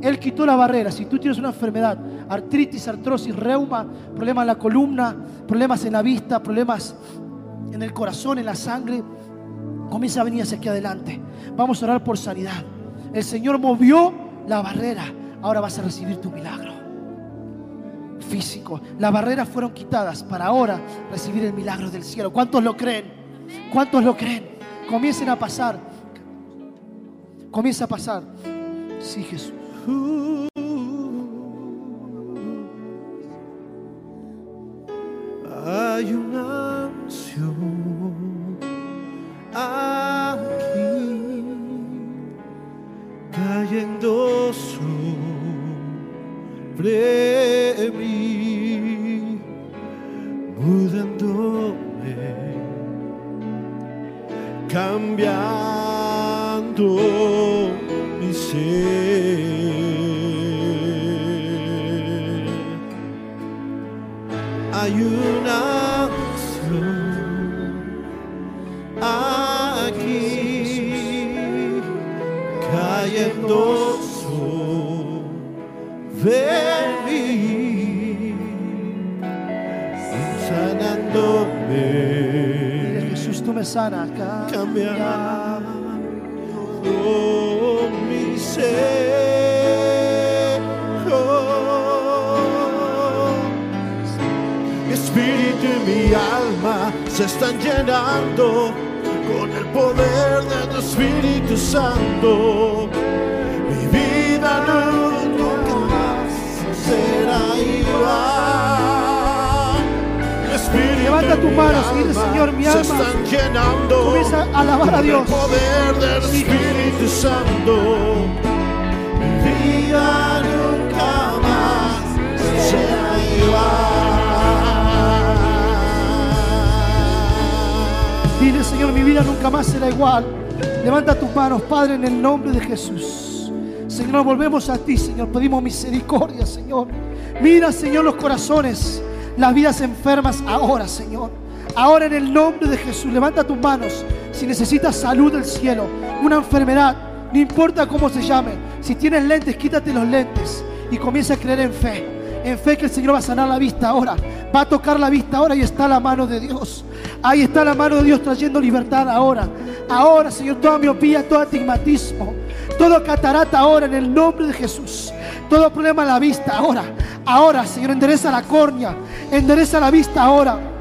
Él quitó la barrera. Si tú tienes una enfermedad, artritis, artrosis, reuma, problemas en la columna, problemas en la vista, problemas en el corazón, en la sangre, comienza a venir hacia aquí adelante. Vamos a orar por sanidad. El Señor movió la barrera. Ahora vas a recibir tu milagro físico. Las barreras fueron quitadas para ahora recibir el milagro del cielo. ¿Cuántos lo creen? ¿Cuántos lo creen? Comiencen a pasar. Comienza a pasar. Sí, Jesús. Hay una unción aquí cayendo sobre mí, mudándome, cambiando mi ser. Hay una unción aquí cayendo sobre mí, sanándome, Jesús, tú me sanas. Cambiando mi. Mi espíritu y mi alma se están llenando con el poder de tu Espíritu Santo. Mi vida nunca más será igual. Levanta tus manos y dile, Señor, mi se alma llenando Comienza a alabar a Dios. el poder del Espíritu Santo. Mi vida nunca más será igual. Dile, Señor, mi vida nunca más será igual. Levanta tus manos, Padre, en el nombre de Jesús. Señor, volvemos a ti, Señor. Pedimos misericordia, Señor. Mira, Señor, los corazones, las vidas enfermas ahora, Señor. Ahora en el nombre de Jesús, levanta tus manos. Si necesitas salud del cielo, una enfermedad, no importa cómo se llame. Si tienes lentes, quítate los lentes y comienza a creer en fe. En fe que el Señor va a sanar la vista ahora. Va a tocar la vista ahora y está la mano de Dios. Ahí está la mano de Dios trayendo libertad ahora. Ahora, Señor, toda miopía, todo astigmatismo, todo catarata ahora en el nombre de Jesús. Todo problema en la vista ahora. Ahora, Señor, endereza la córnea. Endereza la vista ahora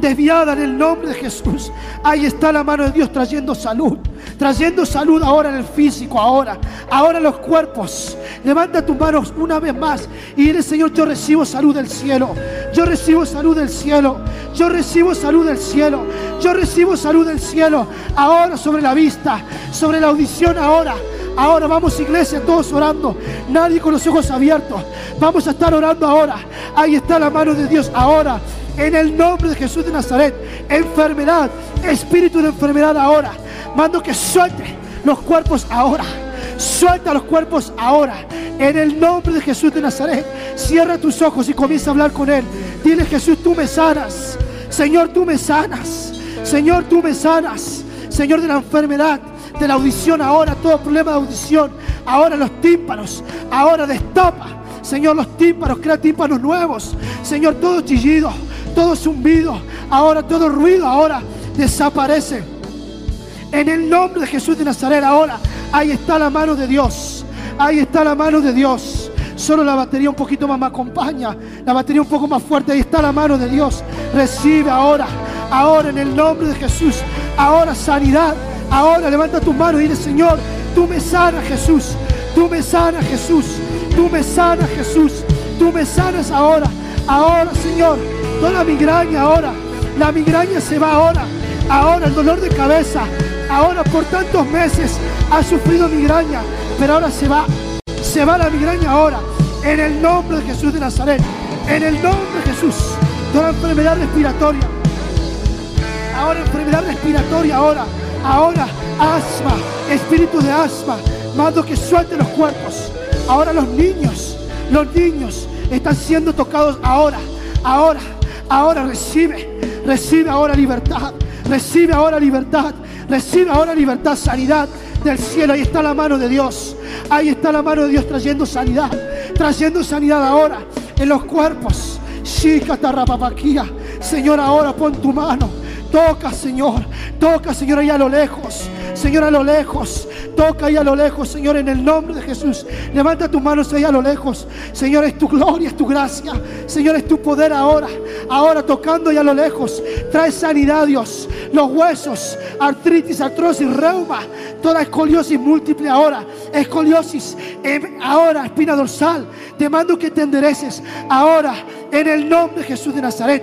desviada en el nombre de Jesús. Ahí está la mano de Dios trayendo salud, trayendo salud ahora en el físico, ahora, ahora en los cuerpos. Levanta tus manos una vez más y dile, Señor, yo recibo salud del cielo. Yo recibo salud del cielo. Yo recibo salud del cielo. Yo recibo salud del cielo. Ahora sobre la vista, sobre la audición ahora. Ahora vamos iglesia, todos orando. Nadie con los ojos abiertos. Vamos a estar orando ahora. Ahí está la mano de Dios ahora. En el nombre de Jesús de Nazaret. Enfermedad, espíritu de enfermedad ahora. Mando que suelte los cuerpos ahora. Suelta los cuerpos ahora. En el nombre de Jesús de Nazaret. Cierra tus ojos y comienza a hablar con Él. Dile Jesús, tú me sanas. Señor, tú me sanas. Señor, tú me sanas. Señor de la enfermedad, de la audición ahora, todo problema de audición. Ahora los tímpanos. Ahora destapa. Señor, los tímpanos, crea tímpanos nuevos. Señor, todo chillido, todo zumbido, ahora todo ruido, ahora desaparece. En el nombre de Jesús de Nazaret, ahora ahí está la mano de Dios. Ahí está la mano de Dios. Solo la batería un poquito más me acompaña. La batería un poco más fuerte. Ahí está la mano de Dios. Recibe ahora. Ahora en el nombre de Jesús. Ahora sanidad. Ahora levanta tu mano y dile, Señor, tú me sanas Jesús. Tú me sanas Jesús. Tú me sanas Jesús. Tú me sanas ahora. Ahora, Señor. Toda la migraña ahora. La migraña se va ahora. Ahora el dolor de cabeza. Ahora por tantos meses ha sufrido migraña. Pero ahora se va. Se va la migraña ahora. En el nombre de Jesús de Nazaret. En el nombre de Jesús. Toda enfermedad respiratoria. Ahora enfermedad respiratoria. Ahora. Ahora asma. Espíritu de asma. Mando que suelte los cuerpos. Ahora los niños. Los niños están siendo tocados ahora. Ahora. Ahora recibe. Recibe ahora libertad. Recibe ahora libertad. Recibe ahora libertad, sanidad del cielo. Ahí está la mano de Dios. Ahí está la mano de Dios trayendo sanidad. Trayendo sanidad ahora en los cuerpos. Señor, ahora pon tu mano. Toca, Señor. Toca, Señor, ahí a lo lejos. Señor, a lo lejos. Toca ahí a lo lejos, Señor, en el nombre de Jesús. Levanta tus manos ahí a lo lejos. Señor, es tu gloria, es tu gracia. Señor, es tu poder ahora. Ahora tocando ahí a lo lejos. Trae sanidad, Dios. Los huesos, artritis, artrosis, reuma. Toda escoliosis múltiple ahora. Escoliosis, em, ahora, espina dorsal. Te mando que te endereces ahora, en el nombre de Jesús de Nazaret.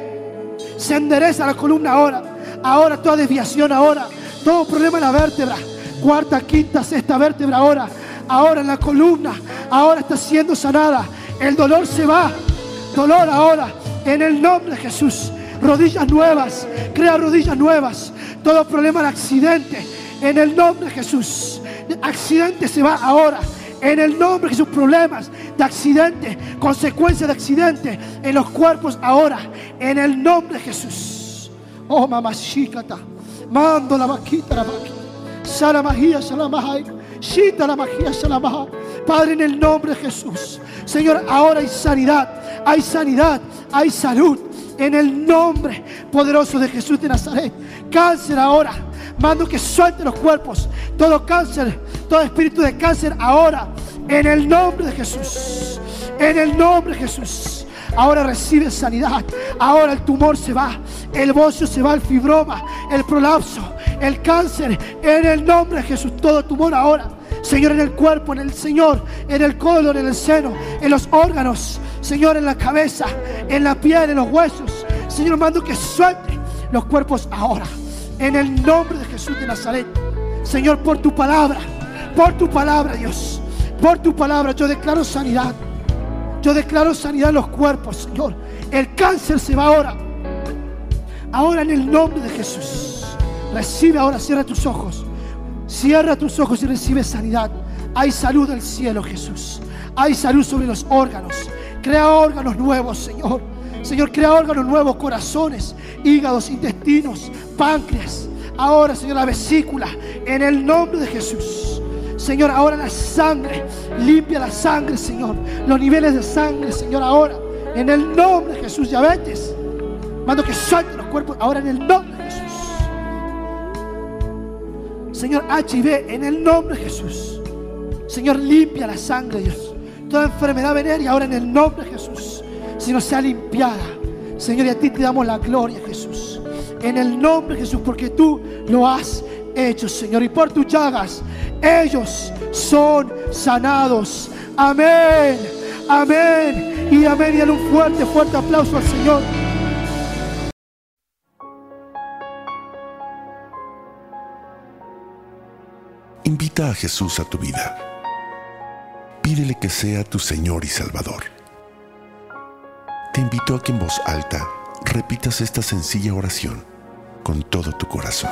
Se endereza la columna ahora. Ahora toda desviación ahora. Todo problema en la vértebra. Cuarta, quinta, sexta vértebra ahora. Ahora en la columna. Ahora está siendo sanada. El dolor se va. Dolor ahora. En el nombre de Jesús. Rodillas nuevas. Crea rodillas nuevas. Todo problema de accidente. En el nombre de Jesús. Accidente se va ahora. En el nombre de Jesús, problemas de accidente, consecuencias de accidente en los cuerpos ahora. En el nombre de Jesús. Oh, mamá, shikata. Mando la vaquita, la vaquita. Salamahía, salamahai. Shita la magia, salamahai. Padre, en el nombre de Jesús. Señor, ahora hay sanidad. Hay sanidad. Hay salud. En el nombre poderoso de Jesús de Nazaret. Cáncer ahora. Mando que suelte los cuerpos. Todo cáncer, todo espíritu de cáncer ahora. En el nombre de Jesús. En el nombre de Jesús. Ahora recibe sanidad. Ahora el tumor se va. El bocio se va. El fibroma. El prolapso. El cáncer. En el nombre de Jesús. Todo tumor ahora. Señor, en el cuerpo, en el Señor, en el colon, en el seno, en los órganos, Señor, en la cabeza, en la piel, en los huesos. Señor, mando que suelte los cuerpos ahora. En el nombre de Jesús de Nazaret. Señor, por tu palabra, por tu palabra, Dios, por tu palabra, yo declaro sanidad. Yo declaro sanidad en los cuerpos, Señor. El cáncer se va ahora. Ahora en el nombre de Jesús. Recibe ahora, cierra tus ojos. Cierra tus ojos y recibe sanidad. Hay salud del cielo, Jesús. Hay salud sobre los órganos. Crea órganos nuevos, Señor. Señor, crea órganos nuevos, corazones, hígados, intestinos, páncreas. Ahora, Señor, la vesícula. En el nombre de Jesús. Señor, ahora la sangre. Limpia la sangre, Señor. Los niveles de sangre, Señor, ahora. En el nombre de Jesús. Diabetes. Mando que suelte los cuerpos. Ahora en el nombre de Jesús. Señor, HIV, en el nombre de Jesús. Señor, limpia la sangre, Dios. Toda enfermedad venérea, ahora en el nombre de Jesús. Señor, sea limpiada. Señor, y a ti te damos la gloria, Jesús. En el nombre de Jesús, porque tú lo has hecho, Señor. Y por tus llagas, ellos son sanados. Amén. Amén. Y amén. Y dale un fuerte, fuerte aplauso al Señor. Invita a Jesús a tu vida. Pídele que sea tu Señor y Salvador. Te invito a que en voz alta repitas esta sencilla oración con todo tu corazón.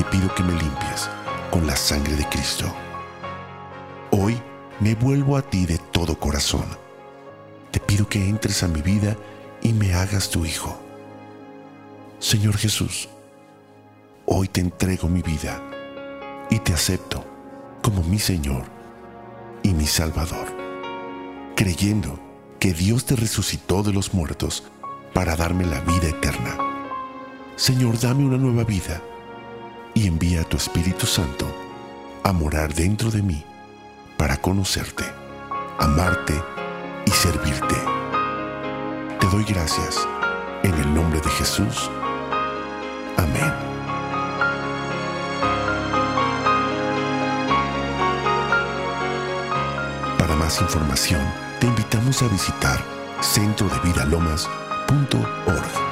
te pido que me limpies con la sangre de Cristo. Hoy me vuelvo a ti de todo corazón. Te pido que entres a mi vida y me hagas tu hijo. Señor Jesús, hoy te entrego mi vida y te acepto como mi Señor y mi Salvador, creyendo que Dios te resucitó de los muertos para darme la vida eterna. Señor, dame una nueva vida y envía a tu Espíritu Santo a morar dentro de mí para conocerte, amarte y servirte. Te doy gracias en el nombre de Jesús. Amén. Para más información, te invitamos a visitar centrodevidalomas.org.